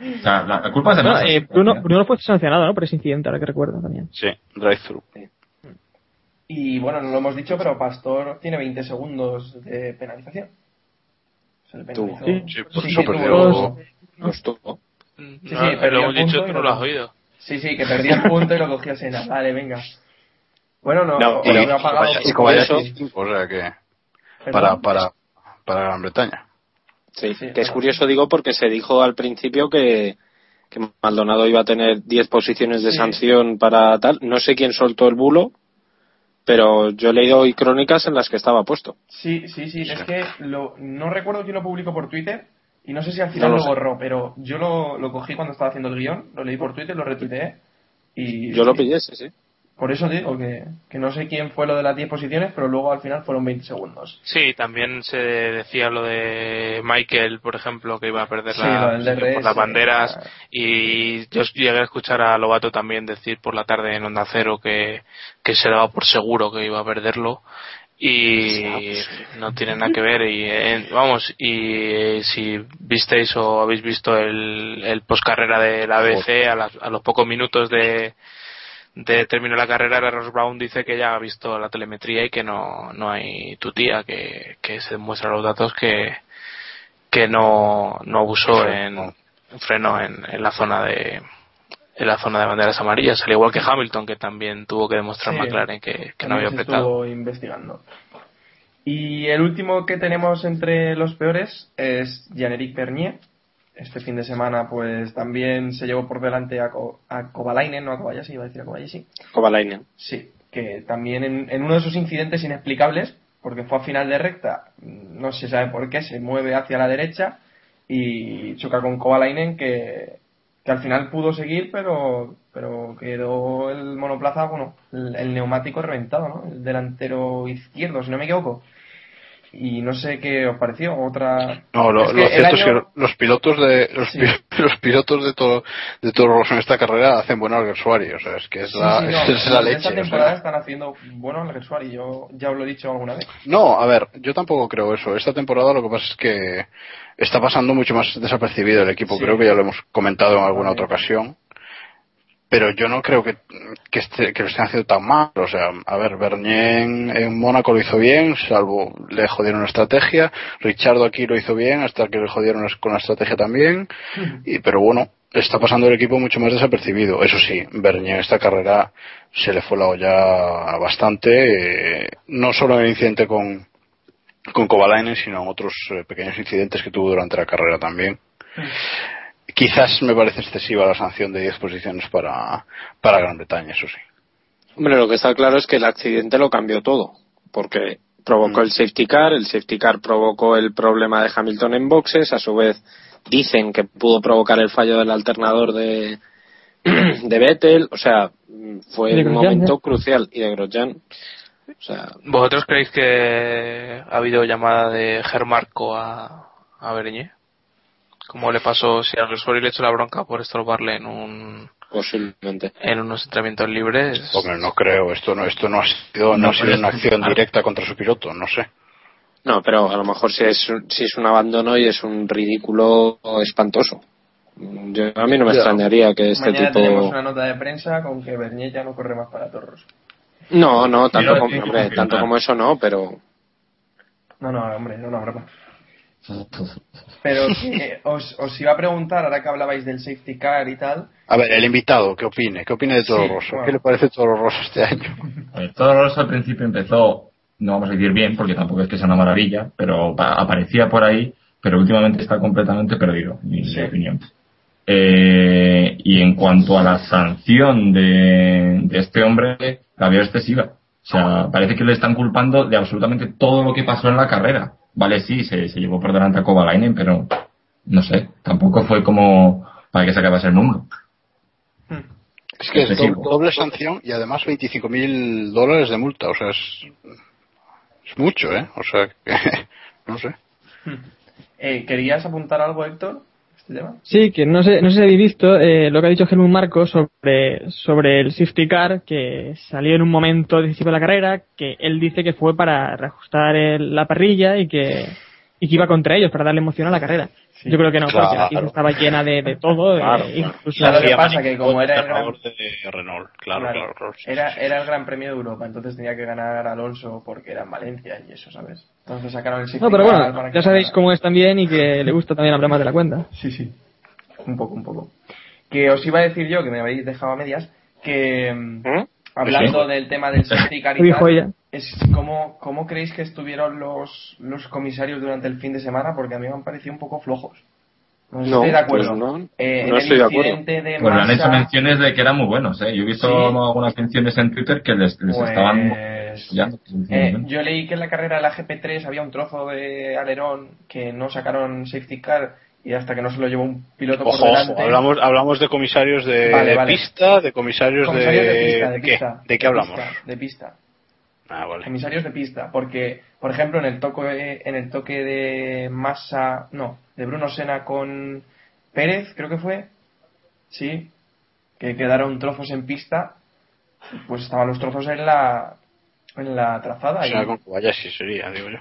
O sea, la, la culpa es de No, Massa. eh, Bruno, Bruno fue sancionado, ¿no? Por ese incidente, ahora que recuerdo también. Sí, drive-through. Y bueno, no lo hemos dicho, pero Pastor tiene 20 segundos de penalización. Se le penalizó. Sí, Sí, por Sí, eso tuvo perdió. tuvo. Sí, sí, perdí lo hemos dicho, tú y no lo- has oído. Sí, sí, que perdía el punto y lo cogió Sena. Vale, venga. Bueno, no, No, no, pero- ha pagado. Y Kobayashi, o sea que para, para, para Gran Bretaña. Sí, Sí, que es curioso, digo, porque se dijo al principio que, que Maldonado iba a tener 10 posiciones de Sí. sanción para tal. No sé quién soltó el bulo, pero yo he leído hoy crónicas en las que estaba puesto. Sí, sí, sí. Es que lo, no recuerdo quién lo publicó por Twitter y no sé si al final No lo borró, pero yo lo, lo cogí cuando estaba haciendo el guion, lo leí por Twitter, lo retuiteé y Yo lo pillé, sí, sí. Por eso digo que, que no sé quién fue lo de las 10 posiciones, pero luego al final fueron 20 segundos. Sí, también se decía lo de Michael, por ejemplo, que iba a perder Sí, la- DRS, por las banderas. ah. Y yo llegué a escuchar a Lobato también decir por la tarde en Onda Cero que, que se daba por seguro que iba a perderlo. Y no tiene nada que ver. Y eh, vamos, y eh, si visteis o habéis visto el, el postcarrera de la ABC a, las- a los pocos minutos de, de terminar la carrera, Ross Brown dice que ya ha visto la telemetría y que no, no hay tutía, que, que se demuestran los datos que, que no, no abusó en freno en, en la zona de en la zona de banderas amarillas, al igual que Hamilton, que también tuvo que demostrar Sí. McLaren que, que no había apretado. estuvo investigando. Y el último que tenemos entre los peores es Jean-Éric Pernier. Este fin de semana, pues también se llevó por delante a, Ko- a Kovalainen, no a Kobayashi, iba a decir a Kobayashi. Kovalainen. Sí, que también en, en uno de esos incidentes inexplicables, porque fue a final de recta, no se sabe por qué, se mueve hacia la derecha y choca con Kovalainen que, que al final pudo seguir, pero pero quedó el monoplaza, bueno, el, el neumático reventado, ¿no? El delantero izquierdo, si no me equivoco y no sé qué os pareció otra no lo, Es que lo cierto es que los pilotos de los, Sí. pi- los pilotos de todo de Rosso en esta carrera hacen buen alguersuari o sea es que es la, sí, no, es la leche esta o sea. temporada están haciendo bueno al Gersuari, yo ya os lo he dicho alguna vez No, a ver, yo tampoco creo eso. Esta temporada lo que pasa es que está pasando mucho más desapercibido el equipo. Creo que ya lo hemos comentado en alguna otra ocasión. Pero yo no creo que, que, que lo estén haciendo tan mal. O sea, a ver, Bernier en, en Mónaco lo hizo bien, salvo le jodieron la estrategia. Richardo aquí lo hizo bien, hasta que le jodieron con la estrategia también. Y, pero bueno, está pasando el equipo mucho más desapercibido. Eso sí, Bernier en esta carrera se le fue la olla bastante. eh, no solo en el incidente con, con Kovalainen, sino en otros eh, pequeños incidentes que tuvo durante la carrera también. Quizás me parece excesiva la sanción de 10 posiciones para, para Gran Bretaña, eso sí. Hombre, lo que está claro es que el accidente lo cambió todo, porque provocó el safety car, el safety car provocó el problema de Hamilton en boxes, a su vez dicen que pudo provocar el fallo del alternador de, de Vettel, o sea, fue un Grosjean, momento ¿eh? crucial, y de Grosjean, o sea, ¿Vosotros creéis que ha habido llamada de Germarco a, a Bernier? ¿Cómo le pasó si a Rosberg le echó la bronca por estorbarle en un posiblemente. en unos entrenamientos libres? Hombre, no creo, esto no, esto no ha sido, no, ha sido una acción directa contra su piloto, no sé. No, pero a lo mejor si es, un- si es un abandono y es un ridículo espantoso. Yo, a mí no me extrañaría que este mañana tipo... tenemos una nota de prensa con que Bernier ya no corre más para Torros No, no, tanto, como, hombre, tanto como eso no, pero no, no, hombre, no, no, broma pero que os, os iba a preguntar, ahora que hablabais del safety car y tal A ver, el invitado, ¿qué opine? ¿Qué opina de Toro Sí, Rosso? bueno. ¿Qué le parece Toro Rosso este año? A ver, Rosso al principio empezó, no vamos a decir bien, porque tampoco es que sea una maravilla, pero pa- aparecía por ahí, pero últimamente está completamente perdido, en mi Sí. opinión. Eh, y en cuanto a la sanción de, de este hombre, la veo excesiva. O sea, parece que le están culpando de absolutamente todo lo que pasó en la carrera. Vale, sí, se, se llevó por delante a Kovalainen, pero no sé, tampoco fue como para que se acabase el mundo. Es que es Excesivo. do- doble sanción y además 25 mil dólares de multa, o sea, es, es mucho, ¿eh? O sea, que, no sé. eh, ¿querías apuntar algo Héctor? Sí, que no sé, no sé si habéis visto eh, lo que ha dicho Helmut Marco sobre, sobre el safety car que salió en un momento decisivo de la carrera, que él dice que fue para reajustar el- la parrilla y que, y que iba contra ellos para darle emoción a la carrera. Yo creo que no, porque la Claro. estaba llena de, de todo, eh, Claro, incluso Claro, lo que pasa que como era el gran, de Renault, claro, claro, claro, claro, sí, era, era el gran premio de Europa, entonces tenía que ganar Alonso porque era en Valencia y eso, ¿sabes? Entonces sacaron el No, pero bueno, para ya sabéis cómo es también y que le gusta también hablar más de la cuenta. Sí, sí. Un poco, un poco. Que os iba a decir yo, que me habéis dejado a medias, que mm, ¿Mm? hablando Sí. del tema del safety car y tal, ella. Es cómo, cómo creéis que estuvieron los, los comisarios durante el fin de semana, porque a mí me han parecido un poco flojos. No, estoy de acuerdo. pues no, Eh, no estoy de acuerdo. de Pues han hecho menciones de que eran muy buenos, ¿eh? Yo he visto Sí. algunas menciones en Twitter que les, les pues, estaban apoyando. eh, yo leí que en la carrera de la GP3 había un trozo de alerón que no sacaron safety car y hasta que no se lo llevó un piloto por Ojo, delante. ojo, hablamos, hablamos de comisarios de Vale, vale. pista, de comisarios, Comisarios de... de pista, de ¿qué? pista. ¿De qué hablamos? pista, de pista. Ah, vale. Comisarios de pista, porque, por ejemplo, en el toque, en el toque de Massa, no, de Bruno Sena con Pérez, creo que fue, sí, que quedaron trozos en pista, pues estaban los trozos en la, en la trazada. O sea, y- con Kobayashi sería, digo yo.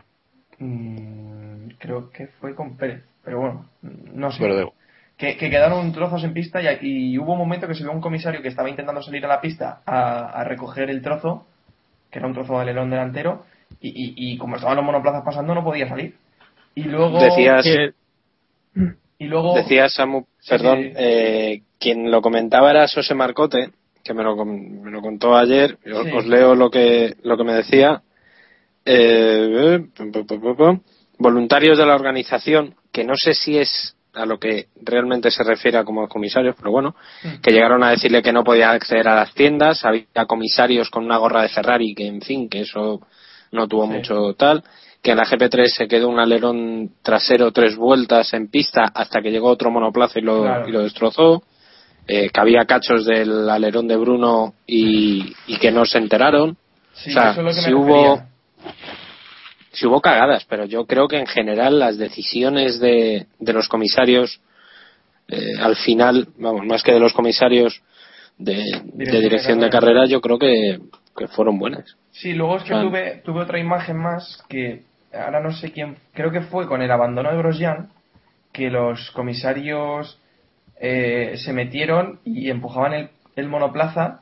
Mm, creo que fue con Pérez, pero bueno, no sé. Pero Que, que quedaron trozos en pista y, y hubo un momento que se vio un comisario que estaba intentando salir a la pista a, a recoger el trozo, que era un trozo de alerón delantero, y, y, y como estaban los monoplazas pasando no podía salir. Y luego... Decías, Y luego... decías Samu, perdón, sí. eh, quien lo comentaba era Sose Marcote, que me lo, me lo contó ayer, Yo Sí. os leo lo que, lo que me decía. Eh, voluntarios de la organización, que no sé si es a lo que realmente se refiere a como comisarios, pero bueno, que llegaron a decirle que no podía acceder a las tiendas, había comisarios con una gorra de Ferrari, que en fin, que eso no tuvo Sí. mucho tal, que en la GP3 se quedó un alerón trasero tres vueltas en pista hasta que llegó otro monoplaza y lo, Claro. y lo destrozó. eh, que había cachos del alerón de Bruno y, y que no se enteraron. Sí, o sea, es si hubo. Si hubo cagadas, pero yo creo que en general las decisiones de, de los comisarios, eh, al final, vamos, más que de los comisarios de, de dirección de carrera, yo creo que, que fueron buenas. Sí, luego es que Ah. tuve, tuve otra imagen más que ahora no sé quién, creo que fue con el abandono de Grosjean, que los comisarios eh, se metieron y empujaban el, el monoplaza.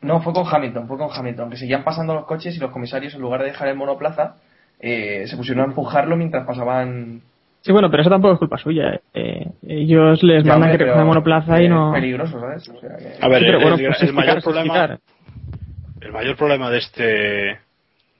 No, fue con Hamilton, fue con Hamilton, que seguían pasando los coches y los comisarios en lugar de dejar el monoplaza eh, se pusieron a empujarlo mientras pasaban Sí, bueno, pero eso tampoco es culpa suya. eh. ellos les Ya, mandan hombre, que recojan monoplaza y es no. peligroso, ¿sabes? O sea, que- A ver, Sí, pero el, bueno, el- pues el explicar, mayor es problema, el mayor problema de este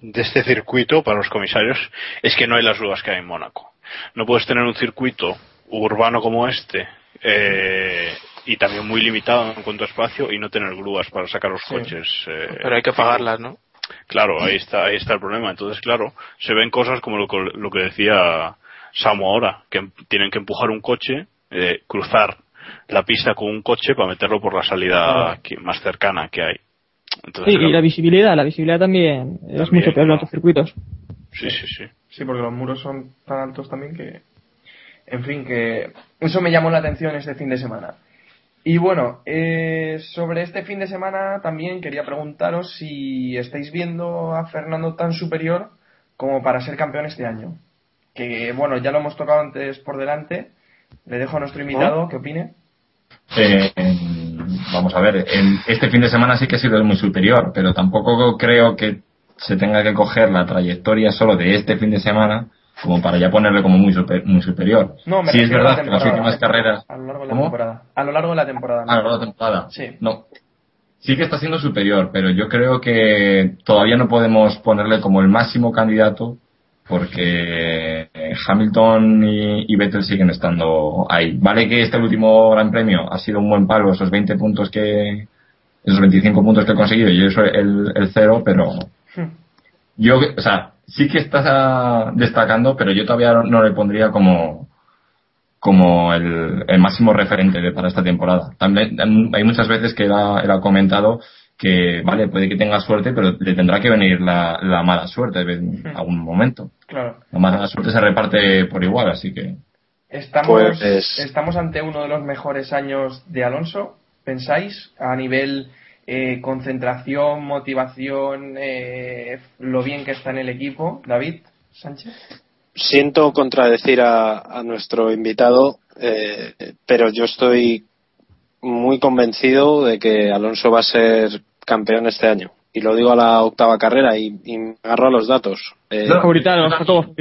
de este circuito para los comisarios es que no hay las grúas que hay en Mónaco. No puedes tener un circuito urbano como este eh, y también muy limitado en cuanto a espacio y no tener grúas para sacar los Sí. coches. eh, Pero hay que pagarlas, ¿no? Claro, ahí está, ahí está el problema. Entonces, claro, se ven cosas como lo, que- lo que decía Samu ahora, que tienen que empujar un coche, eh, cruzar la pista con un coche para meterlo por la salida que- más cercana que hay. Entonces, Sí, y la visibilidad, la visibilidad también, es También, mucho peor en otros circuitos. sí, sí, sí. Sí, porque los muros son tan altos también que. En fin, que. Eso me llamó la atención este fin de semana. Y bueno, eh, sobre este fin de semana también quería preguntaros si estáis viendo a Fernando tan superior como para ser campeón este año. Que bueno, ya lo hemos tocado antes por delante. Le dejo a nuestro invitado que opine. Eh, vamos a ver, en este fin de semana sí que ha sido muy superior, pero tampoco creo que se tenga que coger la trayectoria solo de este fin de semana como para ya ponerle como muy, super- muy superior. No, me sí es la verdad que las últimas carreras... A lo largo de la ¿Cómo? temporada. A lo largo de la temporada. Ah, a lo largo de la temporada. Sí. No. Sí que está siendo superior, pero yo creo que todavía no podemos ponerle como el máximo candidato porque eh, Hamilton y, y Vettel siguen estando ahí. Vale que este último Gran Premio ha sido un buen palo, esos 20 puntos que, esos 25 puntos que he conseguido y eso el, el cero, pero yo, o sea, sí que está destacando, pero yo todavía no le pondría como, como el, el máximo referente de, para esta temporada. También hay muchas veces que él ha, él ha comentado que, vale, puede que tenga suerte, pero le tendrá que venir la, la mala suerte en algún momento. Claro. La mala suerte se reparte por igual, así que. Estamos, Pues- estamos ante uno de los mejores años de Alonso, ¿pensáis? A nivel eh, concentración, motivación, eh, lo bien que está en el equipo. David Sánchez. Siento contradecir a, nuestro invitado, eh, pero yo estoy muy convencido de que Alonso va a ser campeón este año. Y lo digo a la octava carrera y, y me agarro a los datos. Eh, No, Jacobo.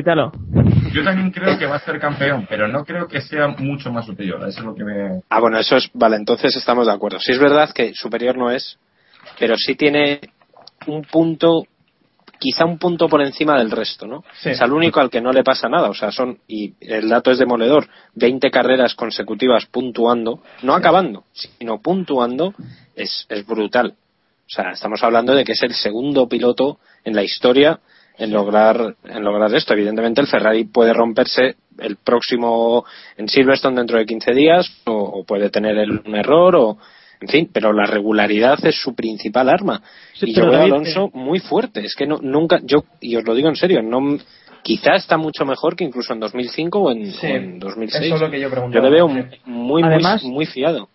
Yo también creo que va a ser campeón, pero no creo que sea mucho más superior. Eso es lo que me. Ah, bueno, eso es. Vale, entonces estamos de acuerdo. Sí es verdad que superior no es, pero sí tiene un punto, quizá un punto por encima del resto, ¿no? Sí. Es al único al que no le pasa nada. O sea, son, y el dato es demoledor, 20 carreras consecutivas puntuando, no acabando, sino puntuando, es, es brutal. O sea, estamos hablando de que es el segundo piloto en la historia en lograr en lograr esto. Evidentemente el Ferrari puede romperse el próximo en Silverstone dentro de 15 días o, o puede tener el- un error o en fin, pero la regularidad es su principal arma. Sí, y yo veo a Alonso muy fuerte. Es que no, nunca, yo, y os lo digo en serio, no, quizá está mucho mejor que incluso en 2005 o en, Sí, o en 2006. eso es lo que yo yo le veo muy, muy, muy fiado.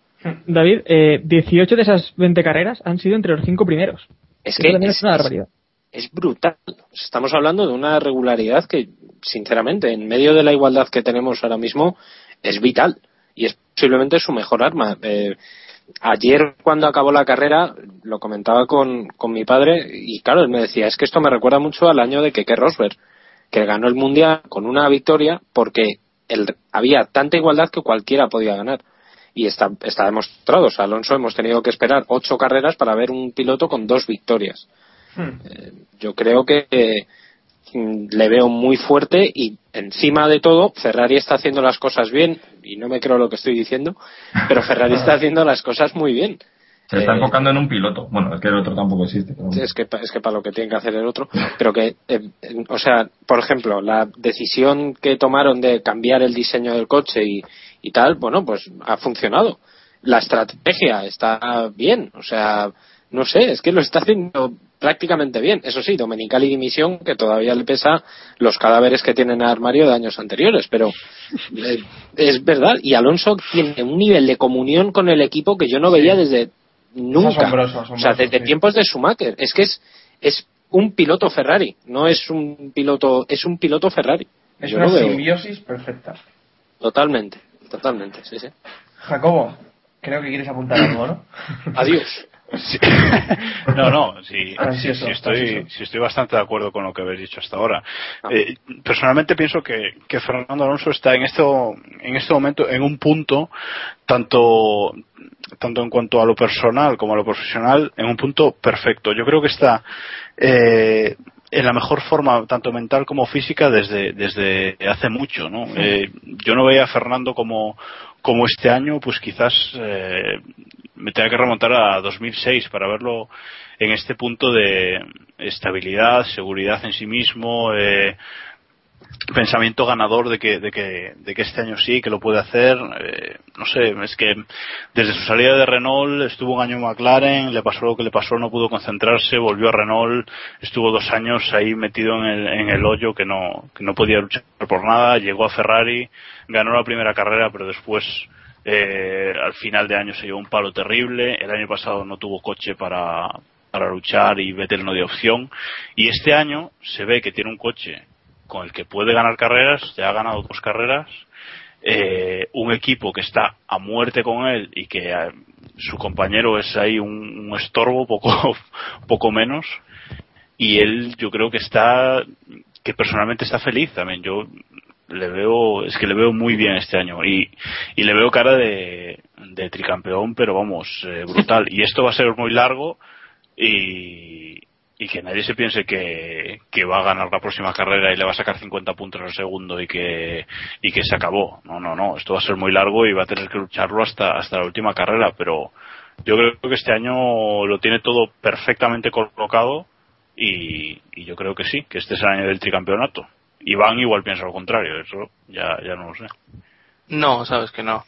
David, eh, 18 de esas 20 carreras han sido entre los cinco primeros. Es que también es- es una es- barbaridad. es brutal. Estamos hablando de una regularidad que, sinceramente, en medio de la igualdad que tenemos ahora mismo, es vital y es posiblemente su mejor arma. Eh, ayer, cuando acabó la carrera, lo comentaba con, con mi padre y, claro, él me decía, es que esto me recuerda mucho al año de Keke Rosberg, que ganó el Mundial con una victoria porque el- había tanta igualdad que cualquiera podía ganar. Y está, está demostrado. O sea, Alonso hemos tenido que esperar ocho carreras para ver un piloto con dos victorias yo creo que eh, mm, le veo muy fuerte y encima de todo Ferrari está haciendo las cosas bien y no me creo lo que estoy diciendo pero Ferrari está haciendo las cosas muy bien Se está Eh, enfocando en un piloto. Bueno, es que el otro tampoco existe. pero es que es que para lo que tiene que hacer el otro pero que eh, eh, o sea por ejemplo la decisión que tomaron de cambiar el diseño del coche y, y tal bueno pues ha funcionado la estrategia está bien, o sea, no sé, es que lo está haciendo prácticamente bien. Eso sí, Domenicali dimisión, que todavía le pesa los cadáveres que tiene en el armario de años anteriores, pero eh, es verdad. Y Alonso tiene un nivel de comunión con el equipo que yo no veía desde nunca. asombroso, asombroso, o sea, desde sí. tiempos de Schumacher. Es que es, es un piloto Ferrari, no es un piloto, es un piloto Ferrari. Es Yo una simbiosis perfecta. totalmente, totalmente, sí, sí. Jacobo, creo que quieres apuntar algo, ¿no? Adiós. Sí. No, no, sí, Ansioso, sí estoy, sí estoy bastante de acuerdo con lo que habéis dicho hasta ahora. Eh, personalmente pienso que, que Fernando Alonso está en este, en este momento en un punto, tanto, tanto en cuanto a lo personal como a lo profesional, en un punto perfecto. Yo creo que está eh, en la mejor forma, tanto mental como física, desde, desde hace mucho. ¿no? Eh, yo no veía a Fernando como, como este año, pues quizás eh, me tenga que remontar a 2006 para verlo en este punto de estabilidad, seguridad en sí mismo, eh, pensamiento ganador de que, de que, de que este año sí, que lo puede hacer. Eh, no sé, es que desde su salida de Renault estuvo un año en McLaren, le pasó lo que le pasó, no pudo concentrarse, volvió a Renault, estuvo dos años ahí metido en el, en el hoyo que no, que no podía luchar por nada, llegó a Ferrari, ganó la primera carrera, pero después eh, al final de año se llevó un palo terrible, el año pasado no tuvo coche para, para luchar y Vettel no dio opción, y este año se ve que tiene un coche con el que puede ganar carreras, ya ha ganado dos carreras, eh, un equipo que está a muerte con él y que eh, su compañero es ahí un, estorbo, poco, poco menos, y él yo creo que está, que personalmente está feliz también, yo le veo, es que le veo muy bien este año y, y le veo cara de, de tricampeón, pero vamos, eh, brutal. Y esto va a ser muy largo y, y que nadie se piense que, va a ganar la próxima carrera y le va a sacar 50 puntos al segundo y que, y que se acabó. No, no, no. Esto va a ser muy largo y va a tener que lucharlo hasta, hasta la última carrera, pero yo creo que este año lo tiene todo perfectamente colocado y, y yo creo que sí, que este es el año del tricampeonato. Iván igual piensa lo contrario, eso ya no lo sé. No, sabes que no.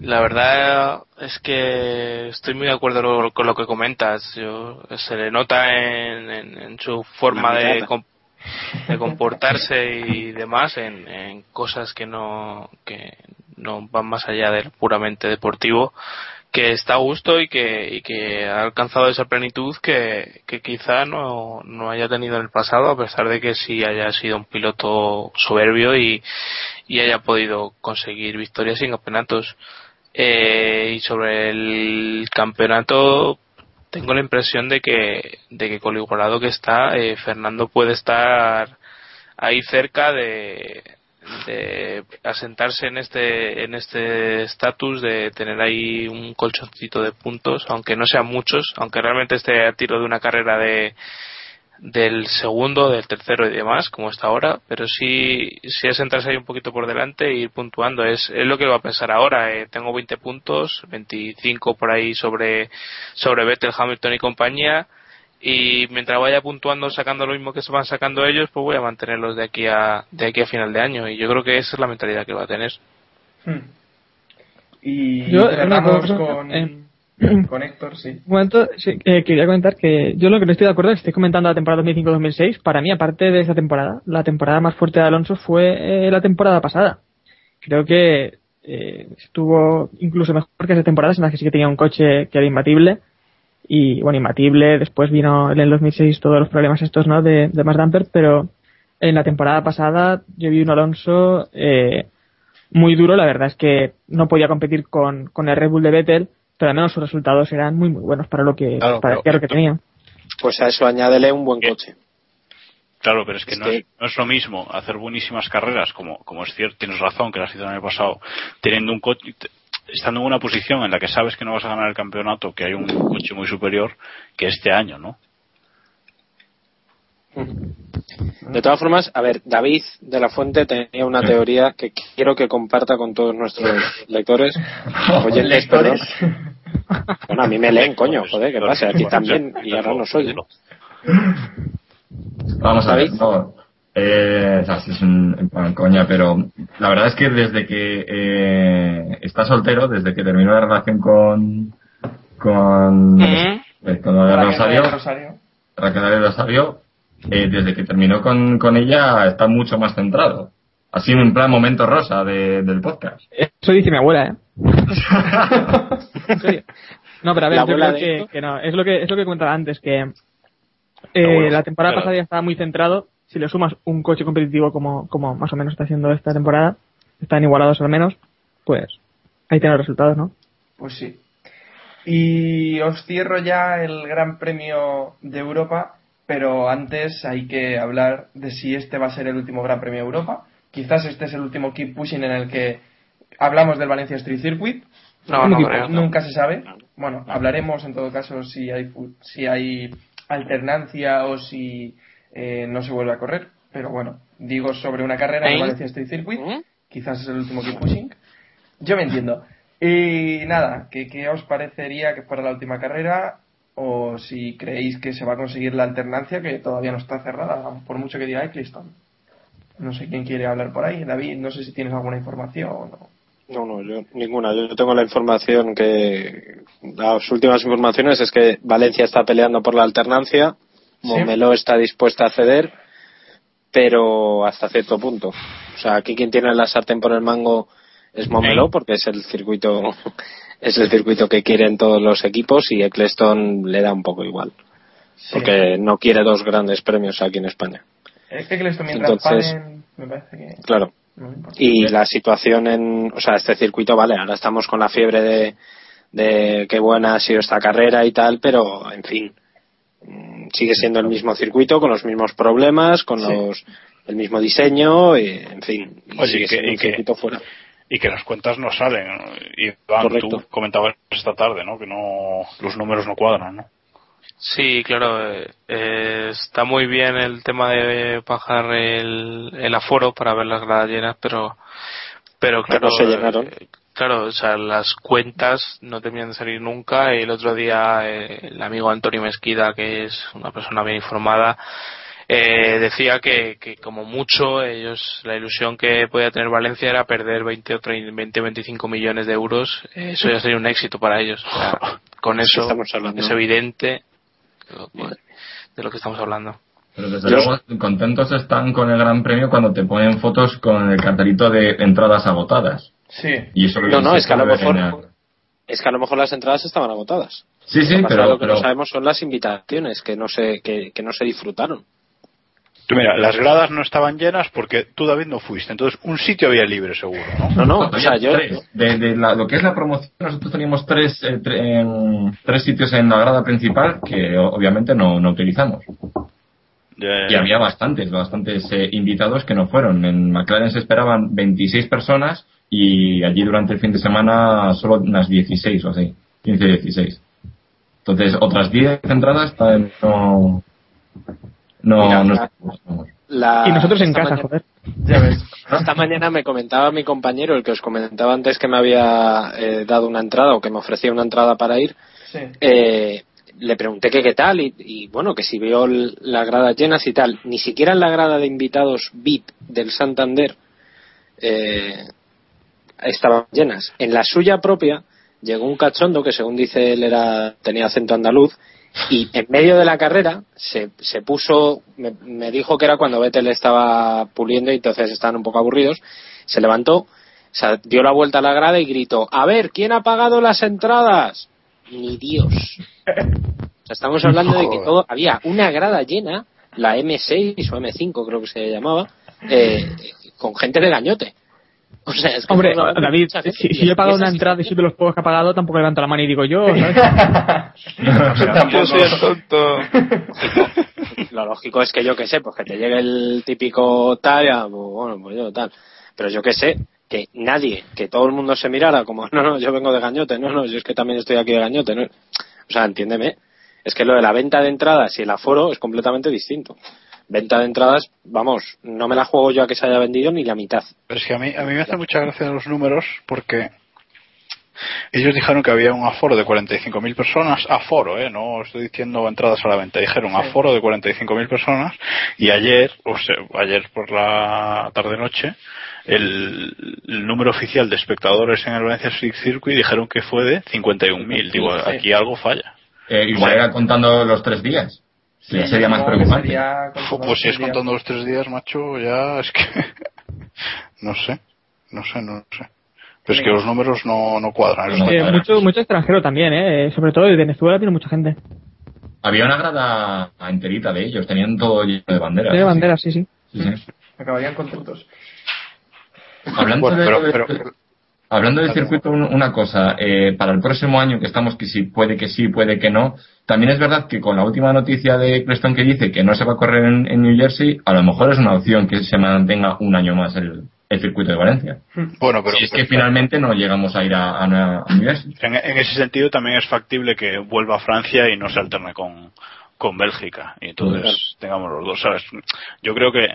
La verdad es que estoy muy de acuerdo con lo que comentas. Yo, se le nota en, en- en su forma de comportarse y demás en, en cosas que no que no van más allá del puramente deportivo que está a gusto y que, y que ha alcanzado esa plenitud que, quizá no, haya tenido en el pasado, a pesar de que sí haya sido un piloto soberbio y, y haya podido conseguir victorias sin campeonatos. Eh, y sobre el campeonato, tengo la impresión de que, de que con lo igualado que está, eh, Fernando puede estar ahí cerca de, de asentarse en este en este estatus de tener ahí un colchoncito de puntos aunque no sean muchos aunque realmente esté a tiro de una carrera de del segundo del tercero y demás como está ahora pero sí sí asentarse ahí un poquito por delante e ir puntuando. Es, es lo que va a pensar ahora eh, tengo 20 puntos 25 por ahí sobre sobre Vettel Hamilton y compañía y mientras vaya puntuando sacando lo mismo que se van sacando ellos pues voy a mantenerlos de aquí a de aquí a final de año y yo creo que esa es la mentalidad que va a tener Hmm. Y Yo, cerramos una cosa, con, eh, con Héctor, sí. Un momento, sí, eh, quería comentar que yo lo que no estoy de acuerdo es que estoy comentando la temporada 2005-2006. Para mí, aparte de esa temporada, la temporada más fuerte de Alonso fue eh, la temporada pasada. Creo que eh, estuvo incluso mejor que esas temporadas en las que sí que tenía un coche que era imbatible. Y bueno, imbatible. Después vino en el 2006 todos los problemas estos, ¿no? De, de Max Damper, pero en la temporada pasada yo vi un Alonso eh, muy duro. La verdad es que no podía competir con, con el Red Bull de Vettel, pero al menos sus resultados eran muy muy buenos para lo que Claro, para pero- lo que tenía. Pues a eso añádele un buen coche. Claro, pero es que, Es no, que- Es, no es lo mismo hacer buenísimas carreras, como, como es cierto, tienes razón, que las hizo el año pasado, teniendo un coche, estando en una posición en la que sabes que no vas a ganar el campeonato, que hay un coche muy superior que este año, ¿no? De todas formas, a ver, David de la Fuente tenía una teoría que quiero que comparta con todos nuestros lectores. Oyentes, perdón. Bueno, a mí me leen, coño, joder, ¿qué pasa? A ti también, y ahora no soy. Vamos a ver, no, Eh, o sea, sí es un, en plan coña, pero la verdad es que desde que eh, está soltero, desde que terminó la relación con con, eh, con Raquel Rosario, Rosario. Raquel de Rosario, eh, desde que terminó con, con ella está mucho más centrado. Ha sido en plan momento rosa de- del podcast. Eso dice mi abuela, ¿eh? En serio. No, pero a ver, La yo abuela creo que, no. Es lo que, es lo que comentaba antes, que eh, la temporada pero- pasada ya estaba muy centrado. Si le sumas un coche competitivo como, como más o menos está haciendo esta temporada, están igualados al menos, pues ahí tienen los resultados, ¿no? Pues sí. Y os cierro ya el Gran Premio de Europa, pero antes hay que hablar de si este va a ser el último Gran Premio de Europa. Quizás este es el último Keep Pushing en el que hablamos del Valencia Street Circuit. No, no creo. Nunca se sabe. Bueno, hablaremos en todo caso si hay fu- si hay alternancia o si eh, no se vuelve a correr. Pero bueno, digo sobre una carrera ¿Eh? Valencia Street Circuit. Quizás es el último Keep Pushing. Yo me entiendo. Y nada, ¿qué, qué os parecería que fuera la última carrera? O si creéis que se va a conseguir la alternancia, que todavía no está cerrada, por mucho que diga Eccleston. No sé quién quiere hablar por ahí. David, no sé si tienes alguna información o no. No, no, yo ninguna. Yo tengo la información que. Las últimas informaciones es que Valencia está peleando por la alternancia, Momeló está dispuesta a ceder, pero hasta cierto punto. O sea, aquí quien tiene la sartén por el mango es Momeló, porque es el circuito es el circuito que quieren todos los equipos y Eccleston le da un poco igual. Porque no quiere dos grandes premios aquí en España. Es que Eccleston mientras Entonces- paguen, me parece que Claro. Y la situación en, o sea, este circuito, vale, ahora estamos con la fiebre de, de qué buena ha sido esta carrera y tal, pero en fin, sigue siendo el mismo circuito, con los mismos problemas, con Sí. los, el mismo diseño, y, en fin, y Oye, sigue y que- siendo y un que- circuito fuera. y que las cuentas no salen. Y Iván, tú comentabas esta tarde, ¿no? Que no los números no cuadran, ¿no? Sí, claro, eh, eh, está muy bien el tema de bajar el, el aforo para ver las gradas llenas, pero, pero Que claro, no se llenaron. eh, claro, o sea, las cuentas no terminan de salir nunca. Y el otro día eh, el amigo Antonio Mesquida, que es una persona bien informada, eh, decía que, que como mucho ellos la ilusión que podía tener Valencia era perder 20 o 30, 20 25 millones de euros. Eh, eso ya sería un éxito para ellos. Con eso es evidente de lo que- de lo que estamos hablando. Pero desde Yo- luego contentos están con el Gran Premio cuando te ponen fotos con el cartelito de entradas agotadas. Sí. Y eso No, no, se es que a lo puede mejor, es que a lo mejor las entradas estaban agotadas. Sí, sí, Lo pero, lo que pero no sabemos son las invitaciones que no se, que, que no se disfrutaron. Tú mira, las gradas no estaban llenas porque tú, David, no fuiste. Entonces, un sitio había libre, seguro, ¿no? No, no, o sea, yo, tres. De, de la- lo que es la promoción, nosotros teníamos tres, eh, tre- en- tres sitios en la grada principal que obviamente no, no utilizamos. Y había bastantes, bastantes eh, invitados que no fueron. En McLaren se esperaban 26 personas y allí durante el fin de semana solo unas 16 o así, 15, 16. Entonces, otras 10 entradas no. No, Mira, no la- la- Y nosotros en casa, mañana- joder. Ya ves. Esta mañana me comentaba mi compañero, el que os comentaba antes que me había eh, dado una entrada o que me ofrecía una entrada para ir, Sí. eh, le pregunté que qué tal y, y, bueno, que si vio l- las gradas llenas y tal. Ni siquiera en la grada de invitados VIP del Santander eh, estaban llenas. En la suya propia llegó un cachondo que según dice él era tenía acento andaluz y en medio de la carrera se, se puso, me, me dijo que era cuando Vettel estaba puliendo y entonces estaban un poco aburridos, se levantó, o sea, dio la vuelta a la grada y gritó, a ver, ¿quién ha pagado las entradas? Ni Dios. O sea, estamos hablando de que todo, había una grada llena, la M6 o M5 creo que se llamaba, eh, con gente de gañote. O sea, es que Hombre, David, si, yo he pagado una entrada y soy de los pocos que ha pagado, tampoco levanto la mano y digo yo, ¿sabes? Tampoco. soy el tonto lo lógico es que yo que sé, pues que te llegue el típico tal, ya, pues, bueno, pues yo tal. Pero yo que sé, que nadie, que todo el mundo se mirara como, no, no, yo vengo de gañote, no, no, yo es que también estoy aquí de gañote, ¿no? O sea, entiéndeme, es que lo de la venta de entradas y el aforo es completamente distinto. Venta de entradas, vamos, no me la juego yo a que se haya vendido ni la mitad. Pero es que a mí, a mí me hace mucha gracia los números porque ellos dijeron que había un aforo de 45.000 personas, aforo, eh, no estoy diciendo entradas a la venta, dijeron Sí. aforo de 45.000 personas y ayer, o sea, ayer por la tarde-noche, el, el número oficial de espectadores en el Valencia Street Circuit dijeron que fue de 51.000. Digo, Sí. aquí algo falla. Eh, igual era contando los tres días. Sí, Sí, sería más no, preocupante. sería Pues si es contando los tres días, macho, ya es que. no sé, no sé, no sé. Pero es que los números no, no cuadran. Es que mucho, mucho extranjero también, ¿eh? Sobre todo de Venezuela tiene mucha gente. Había una grada enterita de ellos, tenían todo lleno de banderas. Tiene banderas, sí, sí. Sí, sí. Acabarían contentos. Hablando Bueno, de, pero- pero- hablando del circuito, un- una cosa, eh, para el próximo año que estamos, que sí, puede que sí, puede que no, también es verdad que con la última noticia de Creston que dice que no se va a correr en, en New Jersey, a lo mejor es una opción que se mantenga un año más el, el circuito de Valencia. Bueno, pero. Si es que finalmente no llegamos a ir a, a, a New Jersey. En, en ese sentido también es factible que vuelva a Francia y no se alterne con, con Bélgica. Y entonces Claro. tengamos los dos, ¿sabes? Yo creo que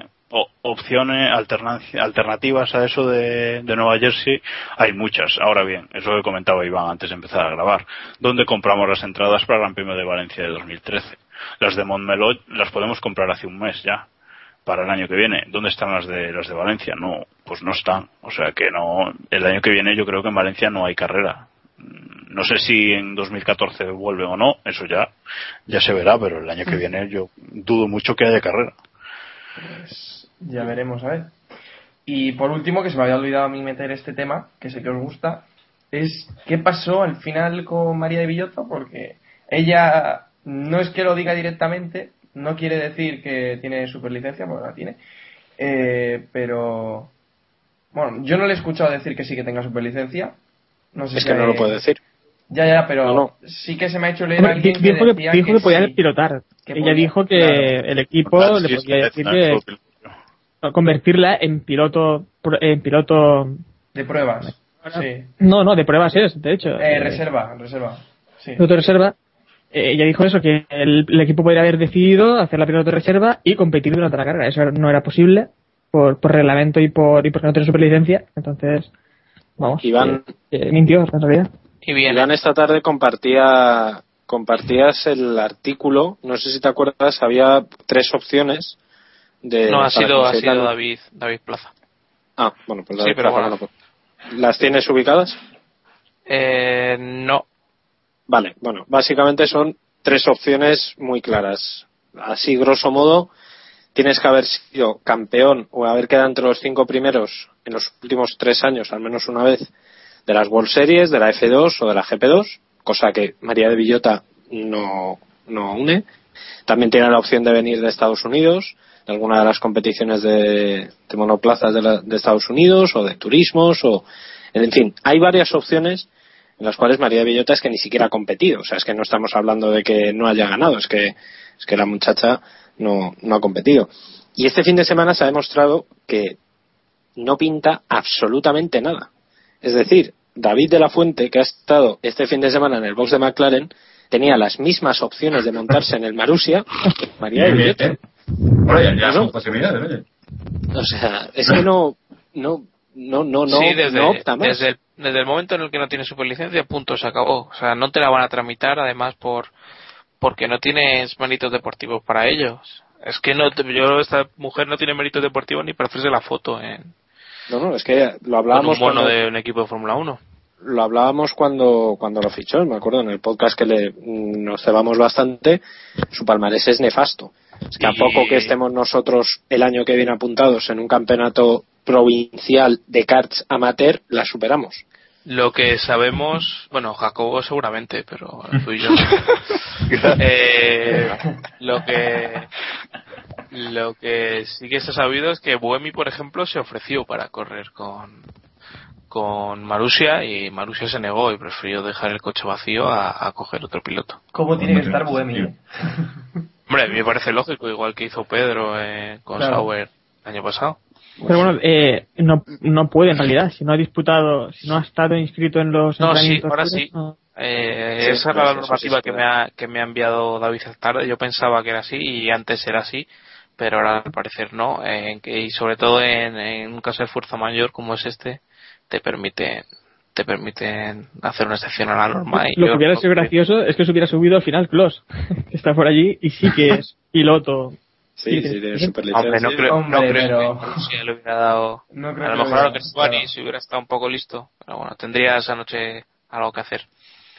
opciones, alternancia- alternativas a eso de, de Nueva Jersey hay muchas. Ahora bien, eso que comentaba Iván antes de empezar a grabar. ¿Dónde compramos las entradas para el Gran Premio de Valencia de 2013? Las de Montmeló las podemos comprar hace un mes ya para el año que viene. ¿Dónde están las de las de Valencia? No, pues no están. O sea que no. El año que viene yo creo que en Valencia no hay carrera. Mm, No sé si en 2014 vuelve o no, eso ya ya se verá, pero el año que viene yo dudo mucho que haya carrera. Pues ya veremos, a ver. Y por último, que se me había olvidado a mí meter este tema, que sé que os gusta, es qué pasó al final con María de Villota, porque ella no es que lo diga directamente, no quiere decir que tiene superlicencia, porque la tiene, eh, pero bueno, yo no le he escuchado decir que sí que tenga superlicencia. No sé Es si que no lo puede decir. Ya, ya, pero No, no. sí que se me ha hecho leer Hombre, alguien di- dijo que, decía dijo que podía sí. pilotar. que Ella podía- dijo que claro. el equipo le sí, podía decir que. Convertirla en piloto pro- en piloto De pruebas. Sí. no no de pruebas es de hecho Eh, Eh, reserva, reserva. Sí. piloto de reserva eh, ella dijo eso que el, el equipo podría haber decidido hacer la piloto de reserva y competir durante la carrera eso no era posible por, por reglamento y por y porque no tiene superlicencia entonces vamos Iván- eh, eh, mintió en realidad Y bien, Iván esta tarde compartía compartías el artículo, no sé si te acuerdas, había tres opciones de no ha sido, ha sido David, David Plaza. Ah, bueno, pues Sí, David pero Plaza, bueno. pues, ¿Las tienes ubicadas? Eh, no, Vale, bueno, básicamente son tres opciones muy claras. Así, grosso modo, tienes que haber sido campeón o haber quedado entre los cinco primeros en los últimos tres años, al menos una vez, de las World Series, de la F2 o de la GP2, cosa que María de Villota no, no une. También tiene la opción de venir de Estados Unidos, de alguna de las competiciones de, de monoplazas de, la- de Estados Unidos o de turismos o, en fin, hay varias opciones en las cuales María de Villota es que ni siquiera ha competido. O sea, es que no estamos hablando de que no haya ganado, es que, es que la muchacha no, no ha competido. Y este fin de semana se ha demostrado que no pinta absolutamente nada. Es decir, David de la Fuente, que ha estado este fin de semana en el box de McLaren, tenía las mismas opciones de montarse en el Marusia que María de Villota. Bueno, ya, ya No, son no. posibilidades, oye. O sea, es que no, no, no, no, no, sí, desde, no opta más. desde, el, desde el momento en el que no tiene superlicencia, punto, se acabó. O sea, no te la van a tramitar, además, por porque no tienes méritos deportivos para ellos. Es que no, te- yo, esta mujer no tiene méritos deportivos ni para hacerse la foto en, No, no, es que lo con hablábamos un mono cuando- de un equipo de Fórmula 1. lo hablábamos cuando, cuando lo fichó, me acuerdo, en el podcast que le, nos cebamos bastante, su palmarés es nefasto. Es que a Y- poco que estemos nosotros el año que viene apuntados en un campeonato provincial de karts amateur, la superamos. Lo que sabemos, bueno, Jacobo seguramente, pero tú y yo. Eh, lo que lo que sí que se ha sabido es que Buemi, por ejemplo, se ofreció para correr con con Marusia y Marusia se negó y prefirió dejar el coche vacío a, a coger otro piloto. ¿Cómo tiene que estar Buemi? Hombre, a mí me parece lógico, igual que hizo Pedro eh, con Claro. Sauer el año pasado. pero bueno eh, no no puede en realidad si no ha disputado si no ha estado inscrito en los No, sí, ahora libres, sí. no. Eh, Sí, esa era la normativa sí que, me ha, que me ha enviado David esta tarde. Yo pensaba que era así y antes era así, pero ahora al parecer no. eh, y sobre todo en, en un caso de fuerza mayor como es este, te permite te permiten hacer una excepción a la norma. Y Lo yo que hubiera sido gracioso es que se hubiera subido al final Kloss, que está por allí y sí que es piloto. Sí, sí, tiene Hombre, no creo, Hombre, no creo pero- que si le hubiera dado. No creo a lo que mejor a lo que gustado. si hubiera estado un poco listo. Pero bueno, tendría esa noche algo que hacer.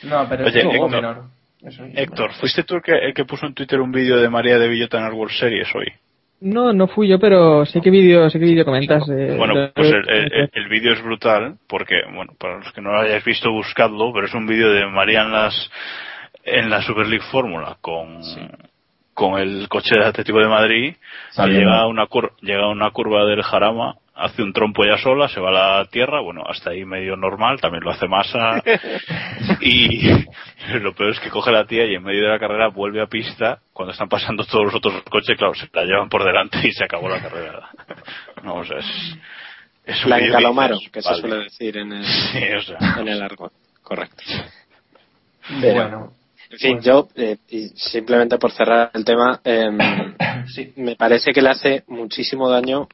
No, pero Oye, es un Héctor. menor. Es un- Héctor, ¿fuiste tú el que, el que puso en Twitter un vídeo de María de Villota en las World Series hoy? No, no fui yo, pero sé qué vídeo, sé qué vídeo comentas. eh, Bueno, pues el, el- el vídeo es brutal, porque, bueno, para los que no lo hayáis visto, buscadlo, pero es un vídeo de María en las en la Super League Fórmula con, con el coche de Atlético de Madrid, llega a una cur- llega a una curva del Jarama, hace un trompo ya sola, se va a la tierra, bueno, hasta ahí medio normal, también lo hace masa, y lo peor es que coge la tía y en medio de la carrera vuelve a pista, cuando están pasando todos los otros coches, claro, se la llevan por delante y se acabó la carrera. No, o sea, es, es un La que se suele decir en el, Sí, o sea. en el argot. Correcto. Pero, Bueno, En fin, yo, eh, y simplemente por cerrar el tema, em, sí. me parece que le hace muchísimo daño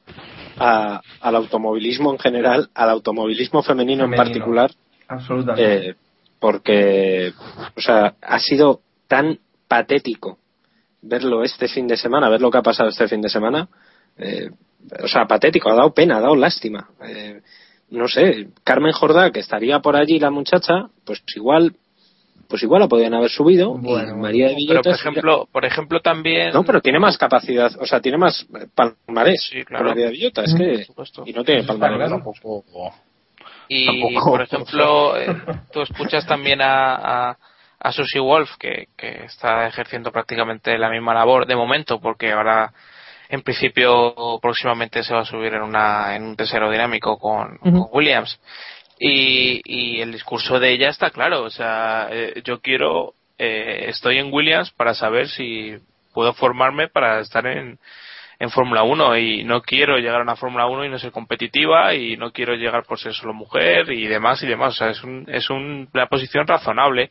a- al automovilismo en general, al automovilismo femenino, en particular, Absolutamente. eh, porque, o sea, ha sido tan patético verlo este fin de semana, ver lo que ha pasado este fin de semana, eh, o sea, patético, ha dado pena, ha dado lástima. Eh, no sé, Carmen Jordá, que estaría por allí la muchacha, pues igual, pues igual la podían haber subido Bueno, y María de Pero Villota por estaría- ejemplo, por ejemplo también. no, pero tiene más capacidad, o sea, tiene más palmarés Sí, claro. María de Villota, es Por que supuesto. y no tiene palmarés. claro. Tampoco- Y Tampoco. por ejemplo, eh, tú escuchas también a, a, a Susie Wolf, que, que está ejerciendo prácticamente la misma labor de momento, porque ahora en principio próximamente se va a subir en, una, en un tercero dinámico con, con Williams. Y, y el discurso de ella está claro, o sea, eh, yo quiero, eh, estoy en Williams para saber si puedo formarme para estar en, en Fórmula 1 y no quiero llegar a una Fórmula 1 y no ser competitiva y no quiero llegar por ser solo mujer y demás y demás. O sea, es, un, es un- una posición razonable.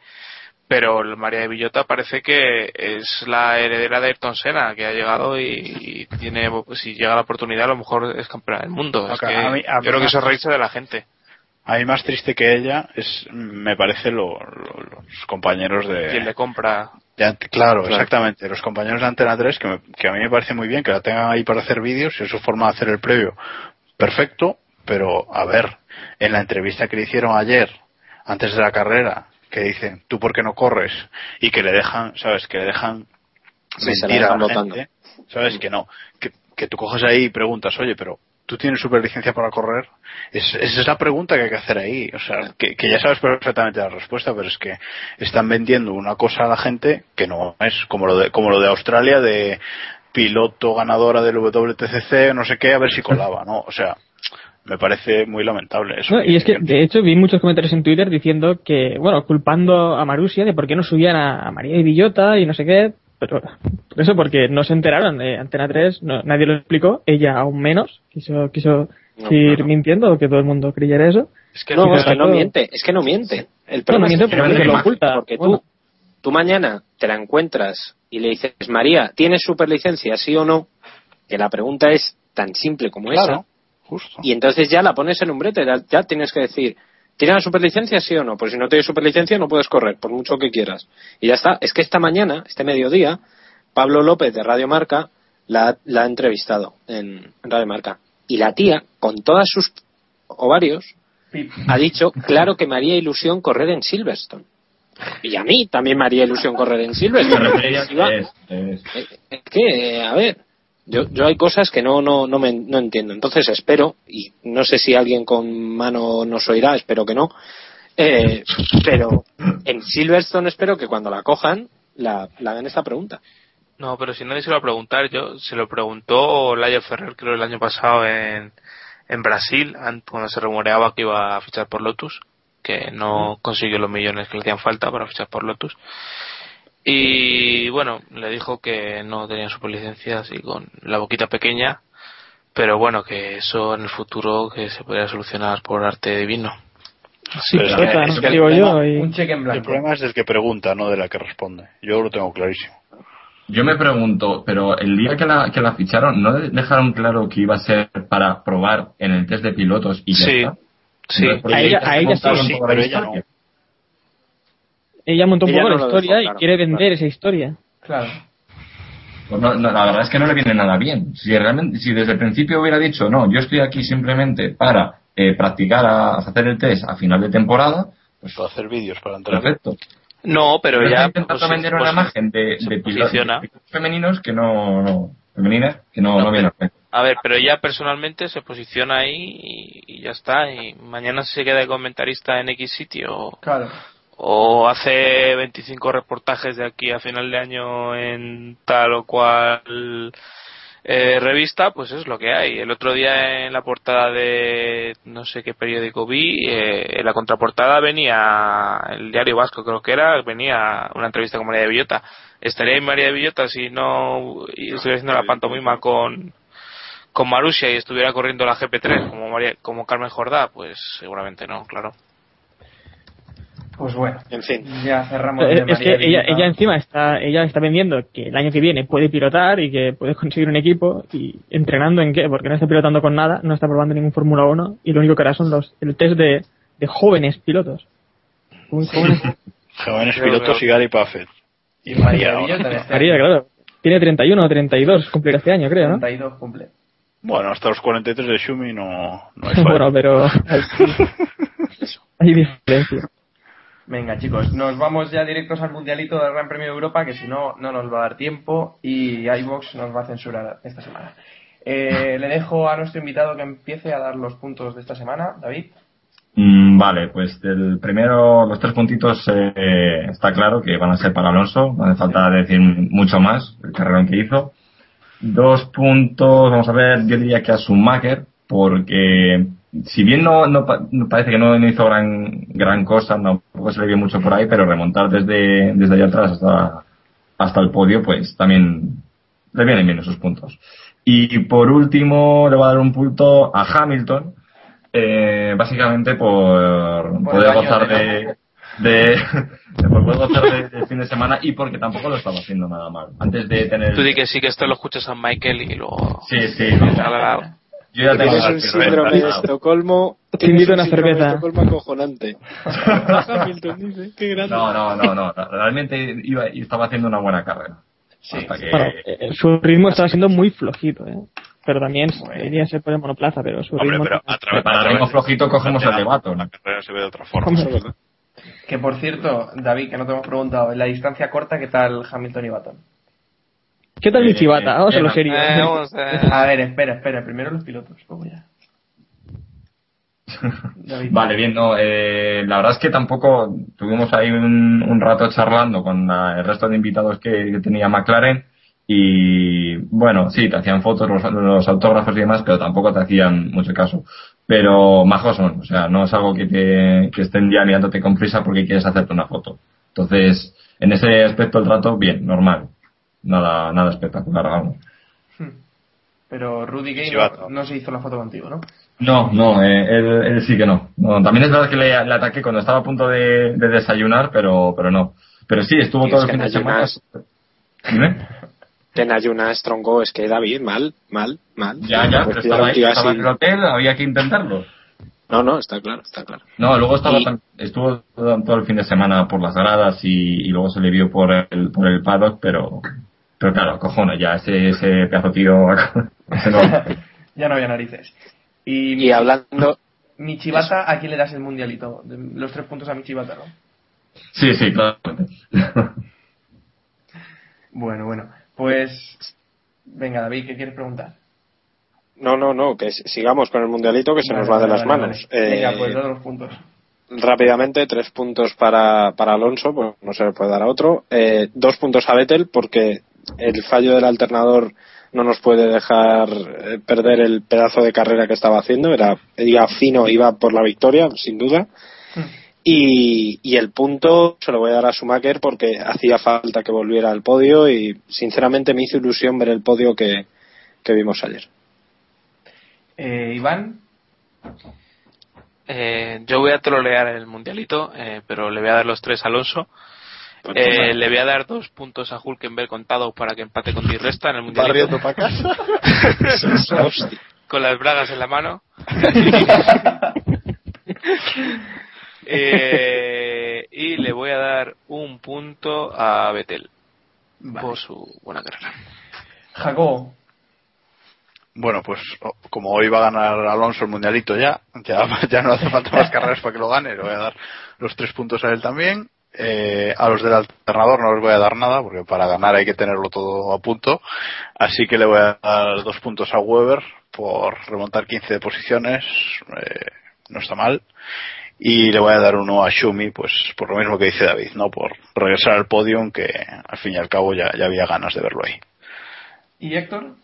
Pero el María de Villota parece que es la heredera de Ayrton Senna, que ha llegado y, y tiene, si llega la oportunidad, a lo mejor es campeona del mundo. Es Acá, que a mí- a mí yo creo que eso es reírse de la gente. A mí más triste que ella es, me parece, lo- lo- los compañeros de... Quien le compra. de claro, Claro. exactamente. Los compañeros de Antena 3, que, me- que a mí me parece muy bien que la tengan ahí para hacer vídeos y es su forma de hacer el previo. Perfecto, pero a ver, en la entrevista que le hicieron ayer, antes de la carrera, que dicen, ¿tú por qué no corres? Y que le dejan, ¿sabes? Que le dejan Sí, se la mentir a la gente, ¿sabes? Que no. Que, que tú coges ahí y preguntas, oye, pero ¿tú tienes superlicencia para correr? Es, esa es la pregunta que hay que hacer ahí. O sea, que, ya sabes perfectamente la respuesta, pero es que están vendiendo una cosa a la gente que no es como lo de, como lo de Australia de piloto ganadora del WTCC, no sé qué, a ver si colaba, ¿no? O sea, me parece muy lamentable eso. Y es que, de hecho, vi muchos comentarios en Twitter diciendo que, bueno, culpando a Marusia de por qué no subían a, María y Villota y no sé qué, pero eso, porque no se enteraron. Eh, Antena 3, no- nadie lo explicó, ella aún menos, quiso, quiso No, seguir claro. mintiendo o que todo el mundo creyera eso. Es que No, es que no miente, es que no miente. El No, problema no miente es que porque lo miente, oculta. Porque Bueno. tú, tú mañana te la encuentras y le dices, María, ¿tienes superlicencia, sí o no? Que la pregunta es tan simple como esa. Justo. Y entonces ya la pones en un brete, ya, ya tienes que decir, ¿tienes la superlicencia, sí o no? Pues si no tienes superlicencia no puedes correr, por mucho que quieras. Y ya está. Es que esta mañana, este mediodía, Pablo López de Radio Marca la, la ha entrevistado en, en Radio Marca. Y la tía, con todas sus ovarios, Pip. ha dicho, claro que me haría ilusión correr en Silverstone. Y a mí también me haría ilusión correr en Silverstone. es, es- Es que, a ver, yo, yo hay cosas que no, no, no, me, no entiendo. Entonces espero, y no sé si alguien con mano nos oirá, espero que no, eh, pero en Silverstone espero que cuando la cojan la, la hagan esta pregunta. No, pero si nadie se lo va a preguntar, yo se lo preguntó Laia Ferrer, creo, el año pasado en, en Brasil, an- cuando se rumoreaba que iba a fichar por Lotus, que no consiguió los millones que le hacían falta para fichar por Lotus. Y bueno, le dijo que no tenía superlicencia así con la boquita pequeña, pero bueno, que eso en el futuro que se podría solucionar por arte divino. Sí, Pero es es ¿no? que el digo yo. tema- y- Un cheque en El problema es del que pregunta, no de la que responde. Yo lo tengo clarísimo. Yo me pregunto, pero el día que la, que la ficharon, ¿no dejaron claro que iba a ser para probar en el test de pilotos y ya Sí. está? Sí, a ella- a ella sí, pero la ella no. Ella montó un Ella poco no la historia dejó, y claro, quiere vender claro. esa historia. Claro. Pues no, no, la verdad es que no le viene nada bien. Si realmente, si desde el principio hubiera dicho, no, yo estoy aquí simplemente para eh, practicar a, hacer el test a final de temporada, pues Para hacer vídeos para entrar. perfecto. No, pero ya intentando pues, vender pues, una imagen de, se de pilotos, femeninos que no, no femeninas que no, No, no viene pero- A ver, pero ella personalmente se posiciona ahí y, y ya está. Y mañana se queda de comentarista en X sitio Claro. O hace 25 reportajes de aquí a final de año en tal o cual eh, revista, pues es lo que hay. El otro día en la portada de no sé qué periódico vi, eh, en la contraportada venía el diario vasco, creo que era, venía una entrevista con María de Villota. Estaría ahí María de Villota si no estuviera haciendo la pantomima con con Marusia y estuviera corriendo la GP3 como María, como Carmen Jordá, pues seguramente no, claro. Pues bueno, En fin. ya cerramos. Eh, de es que María ella, ella encima está, ella está vendiendo que el año que viene puede pilotar y que puede conseguir un equipo y entrenando en qué, porque no está pilotando con nada, no está probando ningún Fórmula 1 y lo único que hará son los, el test de, de jóvenes pilotos. Muy jóvenes. Jóvenes pilotos y Gary Buffett. Y María este María, claro. Tiene 31 o 32, cumplirá este año, creo, ¿no? 32 cumple. Bueno, hasta los 43 de Shumi no, no hay bueno, pero hay diferencia. Venga, chicos, nos vamos ya directos al mundialito del Gran Premio de Europa, que si no, no nos va a dar tiempo y iVox nos va a censurar esta semana. Eh, le dejo a nuestro invitado que empiece a dar los puntos de esta semana, David. Mm, vale, pues el primero, los tres puntitos eh, está claro que van a ser para Alonso, no hace falta decir mucho más, el carrerón que hizo. Dos puntos, vamos a ver, yo diría que a Schumacher, porque si bien no, no, pa- no parece que no, no hizo gran, gran cosa, tampoco se le vio mucho por ahí, pero remontar desde, desde allá atrás hasta, hasta el podio, pues también le vienen bien esos puntos. Y por último, le voy a dar un punto a Hamilton, eh, básicamente por, Por poder gozar de- de, de, de por poder gozar de- del fin de semana y porque tampoco lo estaba haciendo nada mal. Antes de tener. Tú di que sí que esto lo escuchas a Michael y luego... Sí, sí. Ala, Yo ya tengo la un síndrome de. Estocolmo. Te invito a un una cerveza. Estocolmo acojonante. Hamilton dice, qué grande. No, no, no, no. Realmente iba, y estaba haciendo una buena carrera. Sí. Hasta que. Bueno, eh, su ritmo estaba siendo muy flojito, ¿eh? Pero también Bueno. debería ser por el monoplaza, pero su Hombre, ritmo... pero a través, Para través ritmo flojito cogemos el de Baton. La carrera se ve de otra forma. Es. Que por cierto, David, que no te hemos preguntado, en la distancia corta, ¿qué tal Hamilton y Baton? ¿Qué tal mi Eh, chivata? Vamos a lo eh, serio. Eh, vamos a- A ver, espera, espera, primero los pilotos, luego ya. Vale, bien, no, eh, la verdad es que tampoco tuvimos ahí un, un rato charlando con la- el resto de invitados que, que tenía McLaren y bueno, sí, te hacían fotos, los, los autógrafos y demás, pero tampoco te hacían mucho caso. Pero majos son, o sea, no es algo que, te, que estén ya mirándote con prisa porque quieres hacerte una foto. Entonces, en ese aspecto el trato, bien, normal. Nada, nada espectacular, vamos. Pero Rudy Gay no, no se hizo la foto contigo, ¿no? No, no, eh, él, él sí que no. no. También es verdad que le, le ataqué cuando estaba a punto de, de desayunar, pero, pero no. Pero sí, estuvo todo el fin de semana. Dime. En ayunas tronco, es que David, mal, mal, mal. Ya, ya, Pues pero estaba, ahí, tío, estaba así- en el hotel, había que intentarlo. No, no, está claro, está claro. No, luego estaba Y- estuvo todo, todo el fin de semana por las gradas y, y luego se le vio por el, por el paddock, pero, pero claro, cojones, ya ese, ese pedazo tío, ya no había narices. Y, Y hablando, mi chivata, ¿a quién le das el mundialito? Los tres puntos a mi chivata, ¿no? Sí, sí, claro. Bueno, bueno. Pues. Venga, David, ¿qué quieres preguntar? no, no, no, que sigamos con el mundialito que se nos va Vale, de las vale, manos. vale. Venga, Eh, pues los puntos. rápidamente, tres puntos para, para Alonso, pues no se le puede dar a otro. Eh, dos puntos a Vettel porque el fallo del alternador no nos puede dejar eh, perder el pedazo de carrera que estaba haciendo. Era, iba fino, iba por la victoria, sin duda. Y, y el punto se lo voy a dar a Schumacher porque hacía falta que volviera al podio y sinceramente me hizo ilusión ver el podio que, que vimos ayer. Eh, Iván, Eh, yo voy a trolear el mundialito, eh, pero le voy a dar los tres a Alonso. Eh, le voy a dar dos puntos a Hulkenberg contado para que empate con Di Resta en el mundialito. Barriendo para casa. con las bragas en la mano. Eh, y le voy a dar un punto a Betel por su buena carrera. Jacobo. Bueno, pues o- como hoy va a ganar Alonso el mundialito ya, ya, ya no hace falta más carreras para que lo gane, le voy a dar los tres puntos a él también. Eh, a los del alternador no les voy a dar nada, porque para ganar hay que tenerlo todo a punto. Así que le voy a dar dos puntos a Weber por remontar 15 posiciones, eh, no está mal. Y le voy a dar uno a Shumi, pues por lo mismo que dice David, ¿no? Por regresar al podium, que al fin y al cabo ya, ya había ganas de verlo ahí. ¿Y Héctor?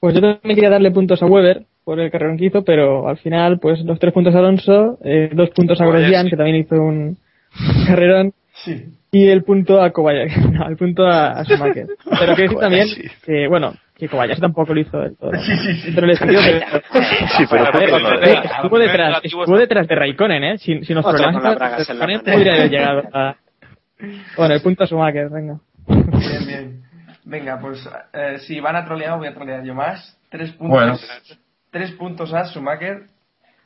Pues yo también quería darle puntos a Weber por el carrerón que hizo, pero al final, pues los tres puntos a Alonso, eh, dos puntos a Kobayashi. Grosjean, que también hizo un carrerón, Sí. y el punto a Kobayashi, no, el punto a, a Schumacher. Pero que decir también que, bueno, que Kobayashi tampoco lo hizo del todo. Sí, sí, sí. Pero le sirvió que- Sí, estuvo detrás, estuvo detrás de Raikkonen, ¿eh? Sin, sin los Otro problemas Raikkonen podría haber llegado a... Bueno, el punto a Schumacher, venga. Bien, bien. Venga, pues eh, si van a trolear, voy a trolear yo más. Tres puntos. Bueno. Tres puntos a Schumacher.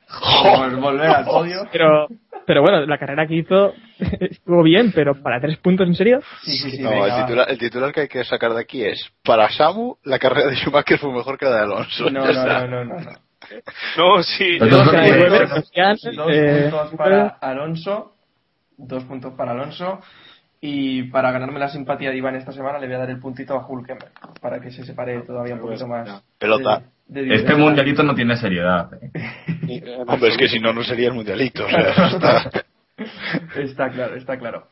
Volver al podio. Pero, pero bueno, la carrera que hizo estuvo bien, pero para tres puntos, ¿en serio? Sí, sí, sí. No, venga, el, titular, el titular que hay que sacar de aquí es: Para Samu, la carrera de Schumacher fue mejor que la de Alonso. No, no, no, no, no. no. No, sí. Dos, eh, puntos para Alonso. Dos puntos para Alonso. Y para ganarme la simpatía de Iván esta semana le voy a dar el puntito a Hulkenberg. Para que se separe todavía un poquito más. Pelota. Este mundialito no tiene seriedad. ¿eh? Eh, Hombre, es que si no, no sería el mundialito. O sea, eso está- Está claro, está claro.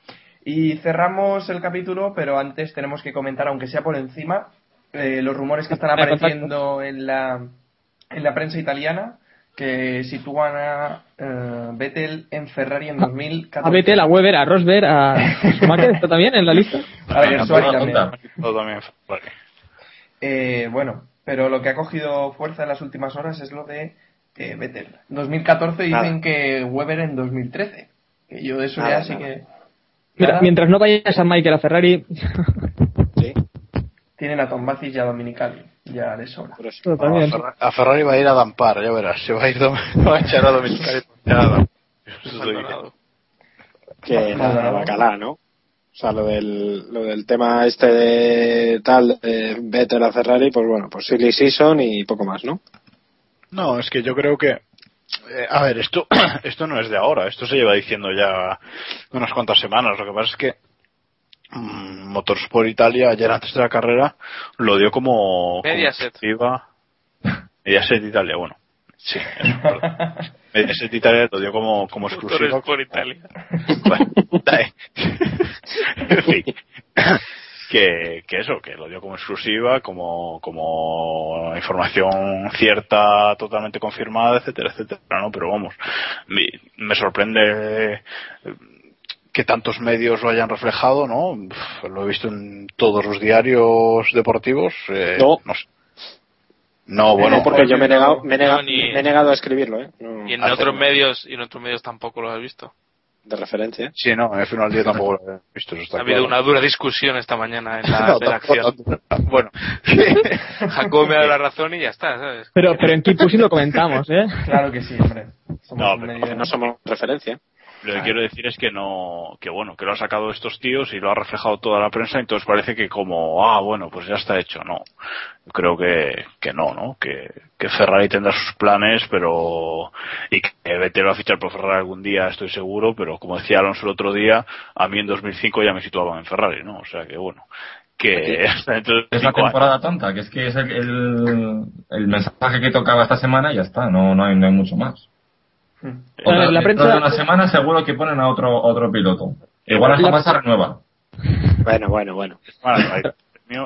Y cerramos el capítulo, pero antes tenemos que comentar, aunque sea por encima, eh, los rumores que están apareciendo en la, en la prensa italiana que sitúan a eh, Vettel en Ferrari en 2014. A Vettel, a Weber, a Rosberg, a Schumacher, ¿está también en la lista? A Gersuari Apunta, también. también. Vale. Eh, bueno, pero lo que ha cogido fuerza en las últimas horas es lo de eh, Vettel. 2014 dicen que Weber en 2013. Que yo de eso Nada, ya sí que... Mira, mientras no vayas a Michael a Ferrari, Sí, Tienen a Tom Bacis y a Dominicali. Ya de sobra. también. a, Ferrari, a Ferrari va a ir a Dampar, ya verás. Se va a ir dom- va a echar a Dominicali. Ya, no. Eso. Maldonado. que bacalá, ¿no? O sea, lo del, lo del tema este de tal, de Vettel a Ferrari, pues bueno, pues silly season y poco más, ¿no? No, es que yo creo que. eh, a ver, esto, esto no es de ahora, esto se lleva diciendo ya unas cuantas semanas. Lo que pasa es que mm, Motorsport Italia, ayer antes de la carrera, lo dio como. como Mediaset. exclusiva. Mediaset Italia, bueno. Sí, eso. Mediaset Italia lo dio como, como exclusiva. Motores por Italia. Bueno, dale. en fin. Que, que eso, que lo dio como exclusiva, como, como información cierta, totalmente confirmada, etcétera, etcétera, ¿no? Pero vamos, me, me sorprende eh, que tantos medios lo hayan reflejado, ¿no? Uf, Lo he visto en todos los diarios deportivos. eh, No. sé. No, bueno, no, porque yo me he negado, me he negado, No, ni- me he negado a escribirlo, ¿eh? No, Y en otros medios y en otros medios tampoco lo has visto. de referencia. Sí, no, en el final del día tampoco lo he visto, eso está Ha habido una dura discusión esta mañana en la No, redacción. tampoco- bueno, Jacob me da la razón y ya está, ¿sabes? Pero, pero en Keep lo comentamos, ¿eh? Claro que sí, hombre. Somos No, pero no somos referencia. Lo que quiero decir es que no, que bueno, que lo ha sacado estos tíos y lo ha reflejado toda la prensa, entonces parece que como, ah, bueno, pues ya está hecho, no. Creo que, que no, ¿no? Que, que Ferrari tendrá sus planes, pero, y que Vettel va a fichar por Ferrari algún día, estoy seguro, pero como decía Alonso el otro día, a mí en 2005 ya me situaban en Ferrari, ¿no? O sea que bueno, que hasta dentro de Es la cinco años. temporada tonta, que es que es el, el, el mensaje que tocaba esta semana y ya está, no, no, hay, no hay mucho más. Hmm. A ver, la Dentro prensa- de una semana seguro que ponen a otro otro piloto. Igual hasta La- más se renueva. Bueno, bueno, bueno.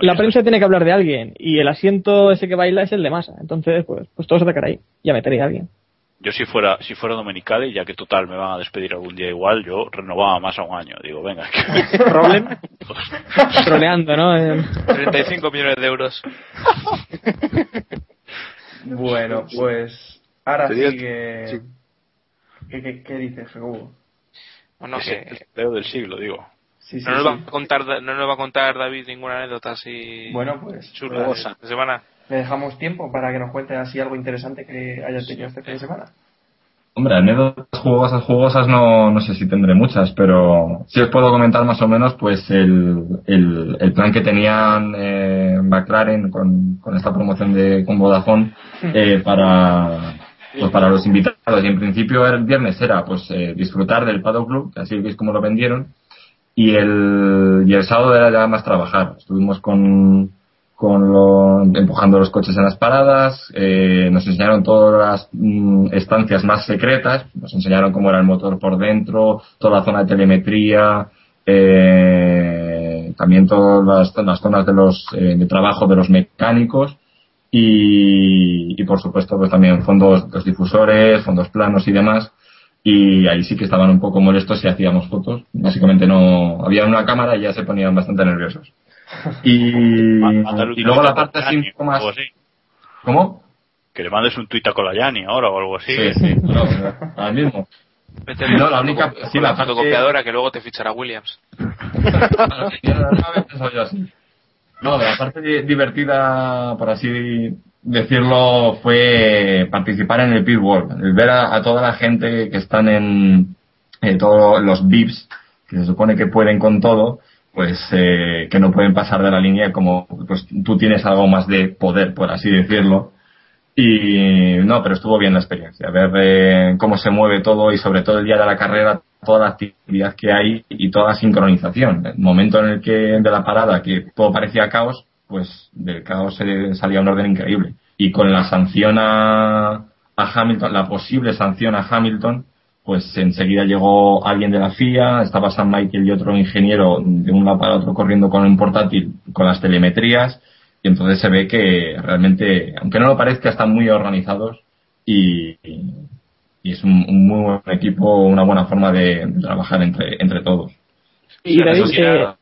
La prensa tiene que hablar de alguien y el asiento ese que baila es el de masa. Entonces, pues, pues todo se atacará ahí. Ya metería a alguien. Yo si fuera, si fuera Domenicali, ya que total me van a despedir algún día igual, yo renovaba más a un año. Digo, venga, que- Problem. Troleando, ¿no? Eh, 35 millones de euros. Bueno, pues ahora que... sí. ¿Qué, qué, qué dices, Hugo? Bueno, es que el sorteo del siglo, digo. Sí, sí, no nos, sí. va a contar, no nos va a contar David ninguna anécdota así Bueno, pues chula de, de semana. le dejamos tiempo para que nos cuente así algo interesante que hayas tenido este fin de semana. Hombre, anécdotas jugosas, jugosas no, no sé si tendré muchas, pero sí os puedo comentar más o menos pues el, el, el plan que tenían eh, McLaren con, con esta promoción de con Vodafone eh, para pues para los invitados y en principio el viernes era pues eh, disfrutar del Paddock Club, así es como lo vendieron y el, y el sábado era ya más trabajar. Estuvimos con, con lo, empujando los coches en las paradas, eh, nos enseñaron todas las mm, estancias más secretas, nos enseñaron cómo era el motor por dentro, toda la zona de telemetría, eh, también todas las, las zonas de los eh, de trabajo de los mecánicos y, y por supuesto pues también fondos los difusores, fondos planos y demás y ahí sí que estaban un poco molestos si hacíamos fotos. Básicamente no había una cámara y ya se ponían bastante nerviosos. Y, y luego la parte así un poco más. ¿Cómo? Que le mandes un tuit a Colayani ahora o algo así. Sí, sí, no, ahora mismo. No, la única- con sí, la fotocopiadora que luego te fichará Williams. Yo no había pensado yo así. No, la parte di- divertida, por así decirlo, fue participar en el pit wall, el ver a, toda la gente que están en, en todos los VIPs, que se supone que pueden con todo, pues eh, que no pueden pasar de la línea como pues tú tienes algo más de poder, por así decirlo. Y no, pero estuvo bien la experiencia, ver eh, cómo se mueve todo y sobre todo el día de la carrera, toda la actividad que hay y toda la sincronización. El momento en el que de la parada que todo parecía caos, pues del caos se salía un orden increíble. Y con la sanción a, Hamilton, la posible sanción a Hamilton, pues enseguida llegó alguien de la FIA, estaba San Michael y otro ingeniero de un lado para otro corriendo con un portátil con las telemetrías y entonces se ve que realmente, aunque no lo parezca, están muy organizados y es un, un muy buen equipo, una buena forma de, de trabajar entre, entre todos. Y David, sí, eh, era-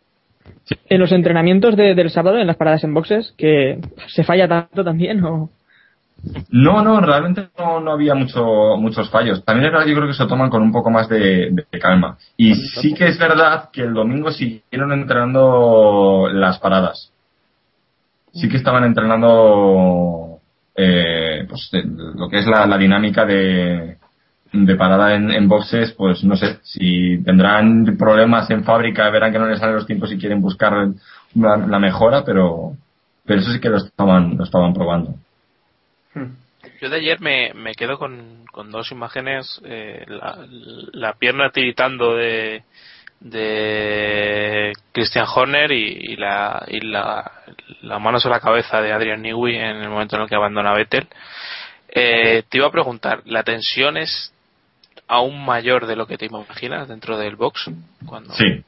en los entrenamientos de- del sábado, en las paradas en boxes, que se falla tanto también, o No, no, realmente no, no había mucho, muchos fallos. También es verdad que yo creo que se toman con un poco más de, de calma. Y sí que es verdad que el domingo siguieron entrenando las paradas. Sí que estaban entrenando eh, pues, lo que es la, la dinámica de, de parada en, en boxes, pues no sé, si tendrán problemas en fábrica, verán que no les salen los tiempos y quieren buscar la, la mejora, pero, pero eso sí que lo estaban, lo estaban probando. Yo de ayer me, me quedo con, con dos imágenes, eh, la, la pierna tiritando de, de Christian Horner y, y la, y la, la mano sobre la cabeza de Adrian Newey en el momento en el que abandona Vettel. Eh, te iba a preguntar, ¿la tensión es aún mayor de lo que te imaginas dentro del box? Cuando... Sí.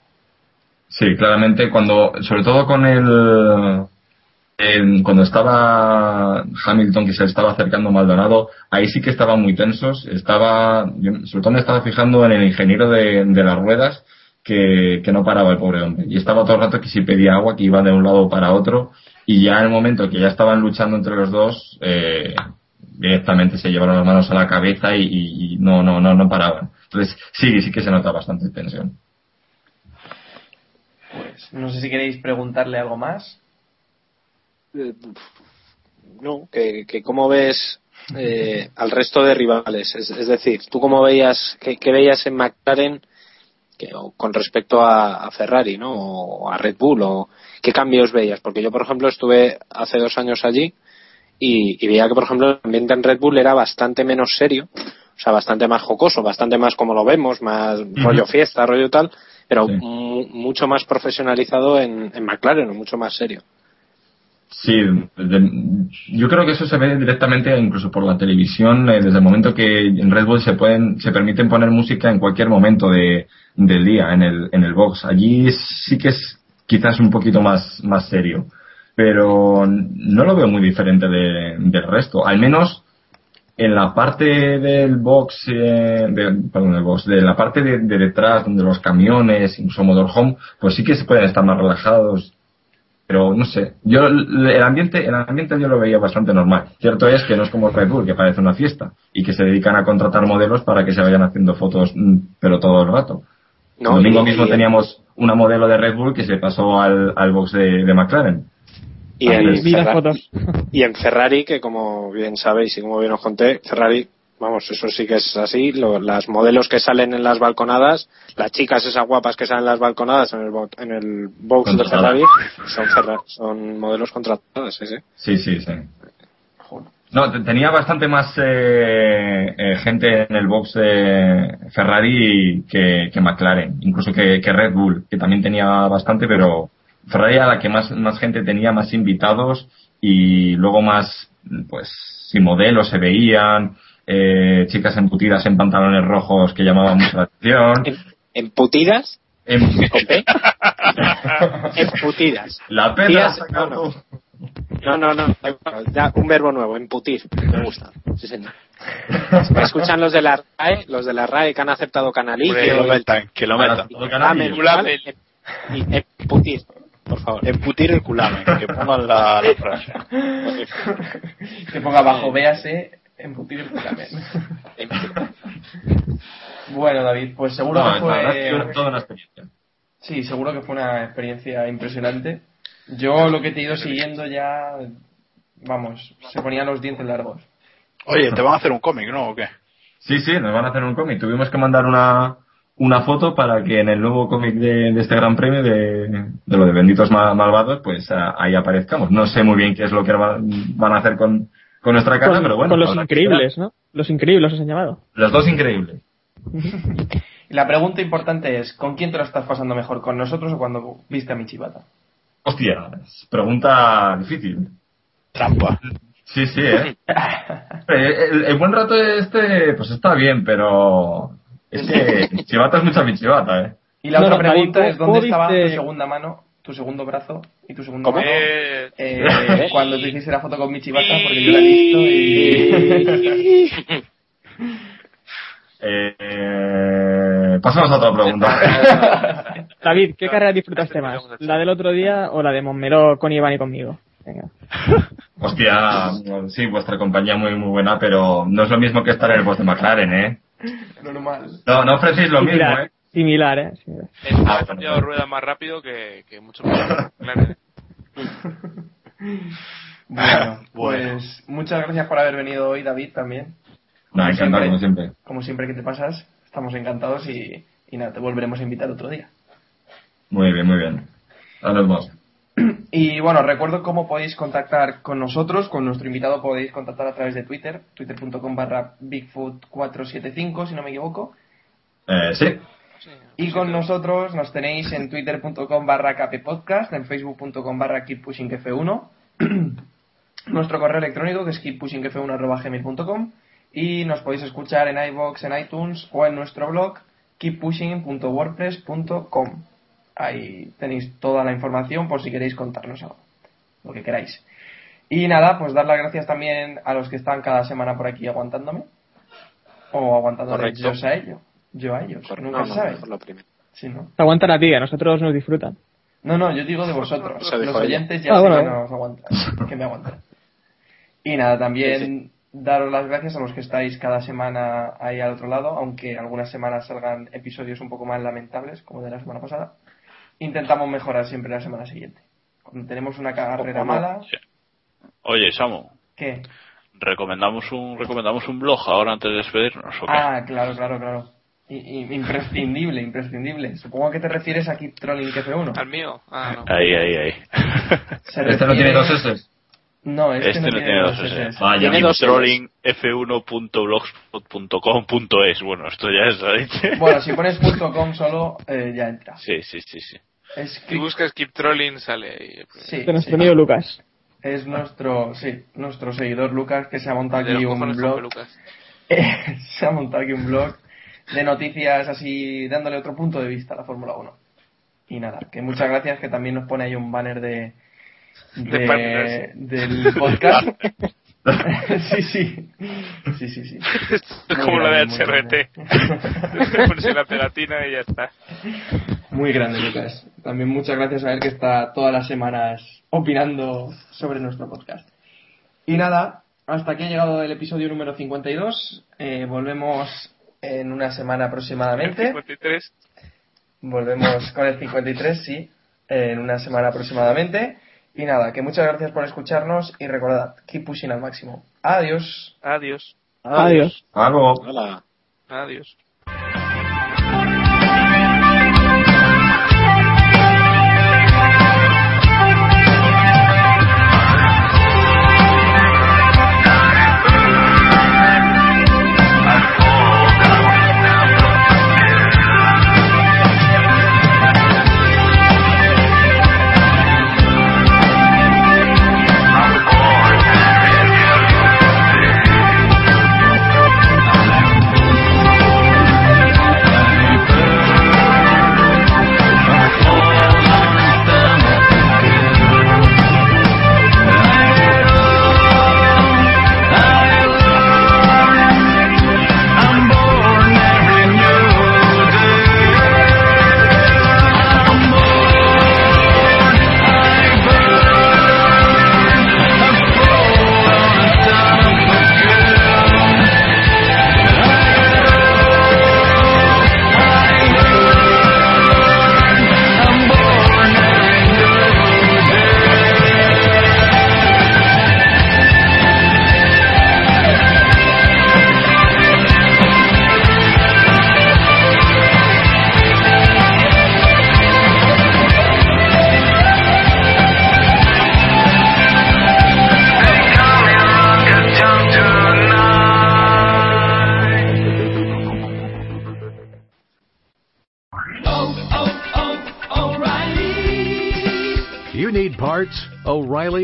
Sí, claramente cuando, sobre todo con el, cuando estaba Hamilton que se estaba acercando Maldonado, ahí sí que estaban muy tensos. Estaba, yo sobre todo me estaba fijando en el ingeniero de, de las ruedas que, que no paraba el pobre hombre. Y estaba todo el rato que si pedía agua, que iba de un lado para otro. Y ya en el momento que ya estaban luchando entre los dos, eh, directamente se llevaron las manos a la cabeza y, y- y no, no, no, no paraban. Entonces sí, sí que se nota bastante tensión. Pues no sé si queréis preguntarle algo más. Eh, no, que, que cómo ves eh, al resto de rivales. Es, es decir, tú cómo veías, qué, qué veías en McLaren que- o con respecto a, a Ferrari, ¿no? O a Red Bull, o qué cambios veías. Porque yo, por ejemplo, estuve hace dos años allí y, y veía que, por ejemplo, el ambiente en Red Bull era bastante menos serio, o sea, bastante más jocoso, bastante más como lo vemos, más rollo fiesta, rollo tal, pero mu- mucho más profesionalizado en, en McLaren, o mucho más serio. Sí, de- yo creo que eso se ve directamente incluso por la televisión eh, desde el momento que en Red Bull se pueden se permiten poner música en cualquier momento de, del día en el en el box. Allí sí que es quizás un poquito más más serio, pero no lo veo muy diferente de- del resto. Al menos en la parte del box, eh, de, perdón, del box, de la parte de, de detrás, donde los camiones, incluso motorhome, pues sí que se pueden estar más relajados pero no sé, yo el ambiente, el ambiente yo lo veía bastante normal. Cierto es que no es como Red Bull, que parece una fiesta, y que se dedican a contratar modelos para que se vayan haciendo fotos, mm, pero todo el rato. No, el domingo mismo teníamos una modelo de Red Bull que se pasó al, al box de, de McLaren. Y en, Vi las Ferra- y en Ferrari, que como bien sabéis y como bien os conté, Ferrari Vamos, eso sí que es así. Lo- las modelos que salen en las balconadas, las chicas esas guapas que salen en las balconadas en el, en el box de. Ferrari, son, Ferra- son modelos contratados, sí, sí. Sí, sí, sí. No, te- tenía bastante más eh, eh, gente en el box de Ferrari que, que McLaren, incluso que, que Red Bull, que también tenía bastante, pero Ferrari era la que más, más gente tenía, más invitados y luego más, pues, sin modelos se veían, eh, chicas embutidas en pantalones rojos que llamaban mucho la atención. ¿Emputidas? Em- ¿Con P? Emputidas. La pena. No, no, no. Ya, un verbo nuevo, emputir. Me gusta. Sí, señor. Me escuchan los de la RAE, los de la RAE que han aceptado canalicio. Que lo metan, que lo metan. Emputir, por favor. Emputir el culamen, que pongan la, la frase. que ponga abajo, véase, emputir el culamen. bueno, David, pues seguro No, que fue... fue toda una experiencia. Sí, seguro que fue una experiencia impresionante. Yo lo que te he ido siguiendo ya, vamos, se ponían los dientes largos. Oye, te van a hacer un cómic, ¿no? ¿O qué? Sí, sí, nos van a hacer un cómic. Tuvimos que mandar una, una foto para que en el nuevo cómic de, de este gran premio de, de lo de Benditos Ma- Malvados, pues ah, ahí aparezcamos. No sé muy bien qué es lo que va- van a hacer con, con nuestra cara, Con, pero bueno. con los increíbles, ¿no? Los increíbles os han llamado. Los dos increíbles. Y la pregunta importante es, ¿con quién te lo estás pasando mejor? ¿Con nosotros o cuando viste a mi chivata? Hostia, pregunta difícil. Trampa. Sí, sí, ¿eh? El, el buen rato este, pues está bien, pero es que chivata es mucha mi chivata, ¿eh? Y la No, otra no, pregunta ¿cómo- es, ¿dónde estaba tu segunda mano, tu segundo brazo y tu segunda ¿Cómo? mano? Eh, Eh, cuando te hiciste la foto con mi chivata, porque yo la he visto y... Eh, eh, pasamos a otra pregunta. David, ¿qué carrera disfrutaste más? ¿La del otro día o la de Montmeló con Iván y conmigo? Venga. Hostia, sí, vuestra compañía muy muy buena, pero no es lo mismo que estar en el box de McLaren, ¿eh? Normal. No, no ofrecéis lo mismo, Similar, ¿eh? similar, ¿eh? Similar. bueno, cambiado rueda más rápido que, que mucho más. Claro. Bueno, Bueno. pues muchas gracias por haber venido hoy, David, también. No, encantado como siempre. Como siempre que te pasas, estamos encantados y, y nada, te volveremos a invitar otro día. Muy bien, muy bien. Nos vemos. Y bueno, recuerdo cómo podéis contactar con nosotros, con nuestro invitado podéis contactar a través de Twitter, twitter.com barra Bigfoot475, si no me equivoco. Eh, sí, Y con nosotros nos tenéis en twitter.com barra kppodcast, en facebook.com barra keeppushingf1, nuestro correo electrónico que es keeppushingf1.gmail.com y nos podéis escuchar en iVoox, en iTunes o en nuestro blog keeppushing.wordpress.com. Ahí tenéis toda la información por si queréis contarnos algo, lo que queráis. Y nada, pues dar las gracias también a los que están cada semana por aquí aguantándome o Correcto. yo a ellos. Yo a ellos, Correcto. nunca No, se no. Sí, ¿no? Te aguantan a ti, a nosotros nos disfrutan. No, no, yo digo de vosotros. Los oyentes ya Ah, bueno. que nos aguantan, que me aguantan. Y nada, también daros las gracias a los que estáis cada semana ahí al otro lado, aunque algunas semanas salgan episodios un poco más lamentables, como de la semana pasada. Intentamos mejorar siempre la semana siguiente. Cuando tenemos una carrera mala, Sí. Oye, Samu, ¿qué? recomendamos un recomendamos un blog ahora antes de despedirnos. ¿o qué? Ah, claro, claro, claro. I- i- imprescindible, imprescindible. Supongo que te refieres a Keep Trolling F1. ¿Al mío? Ah, no. Ahí, ahí, ahí. Se este no tiene refiere- dos S. No, este, Este no tiene dos S. S. Vaya, Tiene dos trollingf1.blogspot.com.es. Bueno, esto ya es. Bueno, si pones .com solo, eh, ya entra. Sí, sí, sí, sí. Es Si buscas Keep Trolling, sale ahí. Sí, De nuestro sí. amigo Lucas. Es nuestro, sí, nuestro seguidor Lucas que se ha montado De aquí un blog. pelucas. se ha montado aquí un blog de noticias así, dándole otro punto de vista a la Fórmula 1. Y nada, que muchas gracias, que también nos pone ahí un banner de, De de- del podcast. sí, sí. Sí, sí, sí. Esto es Muy como la de grande, muy HRT. Pones la pegatina y ya está. Muy grande, Lucas. También muchas gracias a él que está todas las semanas opinando sobre nuestro podcast. Y nada, hasta aquí ha llegado el episodio número 52. Eh, volvemos en una semana aproximadamente. 53. Volvemos con el 53, sí, en una semana aproximadamente. Y nada, que muchas gracias por escucharnos y recordad, keep pushing al máximo. Adiós. Adiós. Adiós. Luego. Hola. Adiós.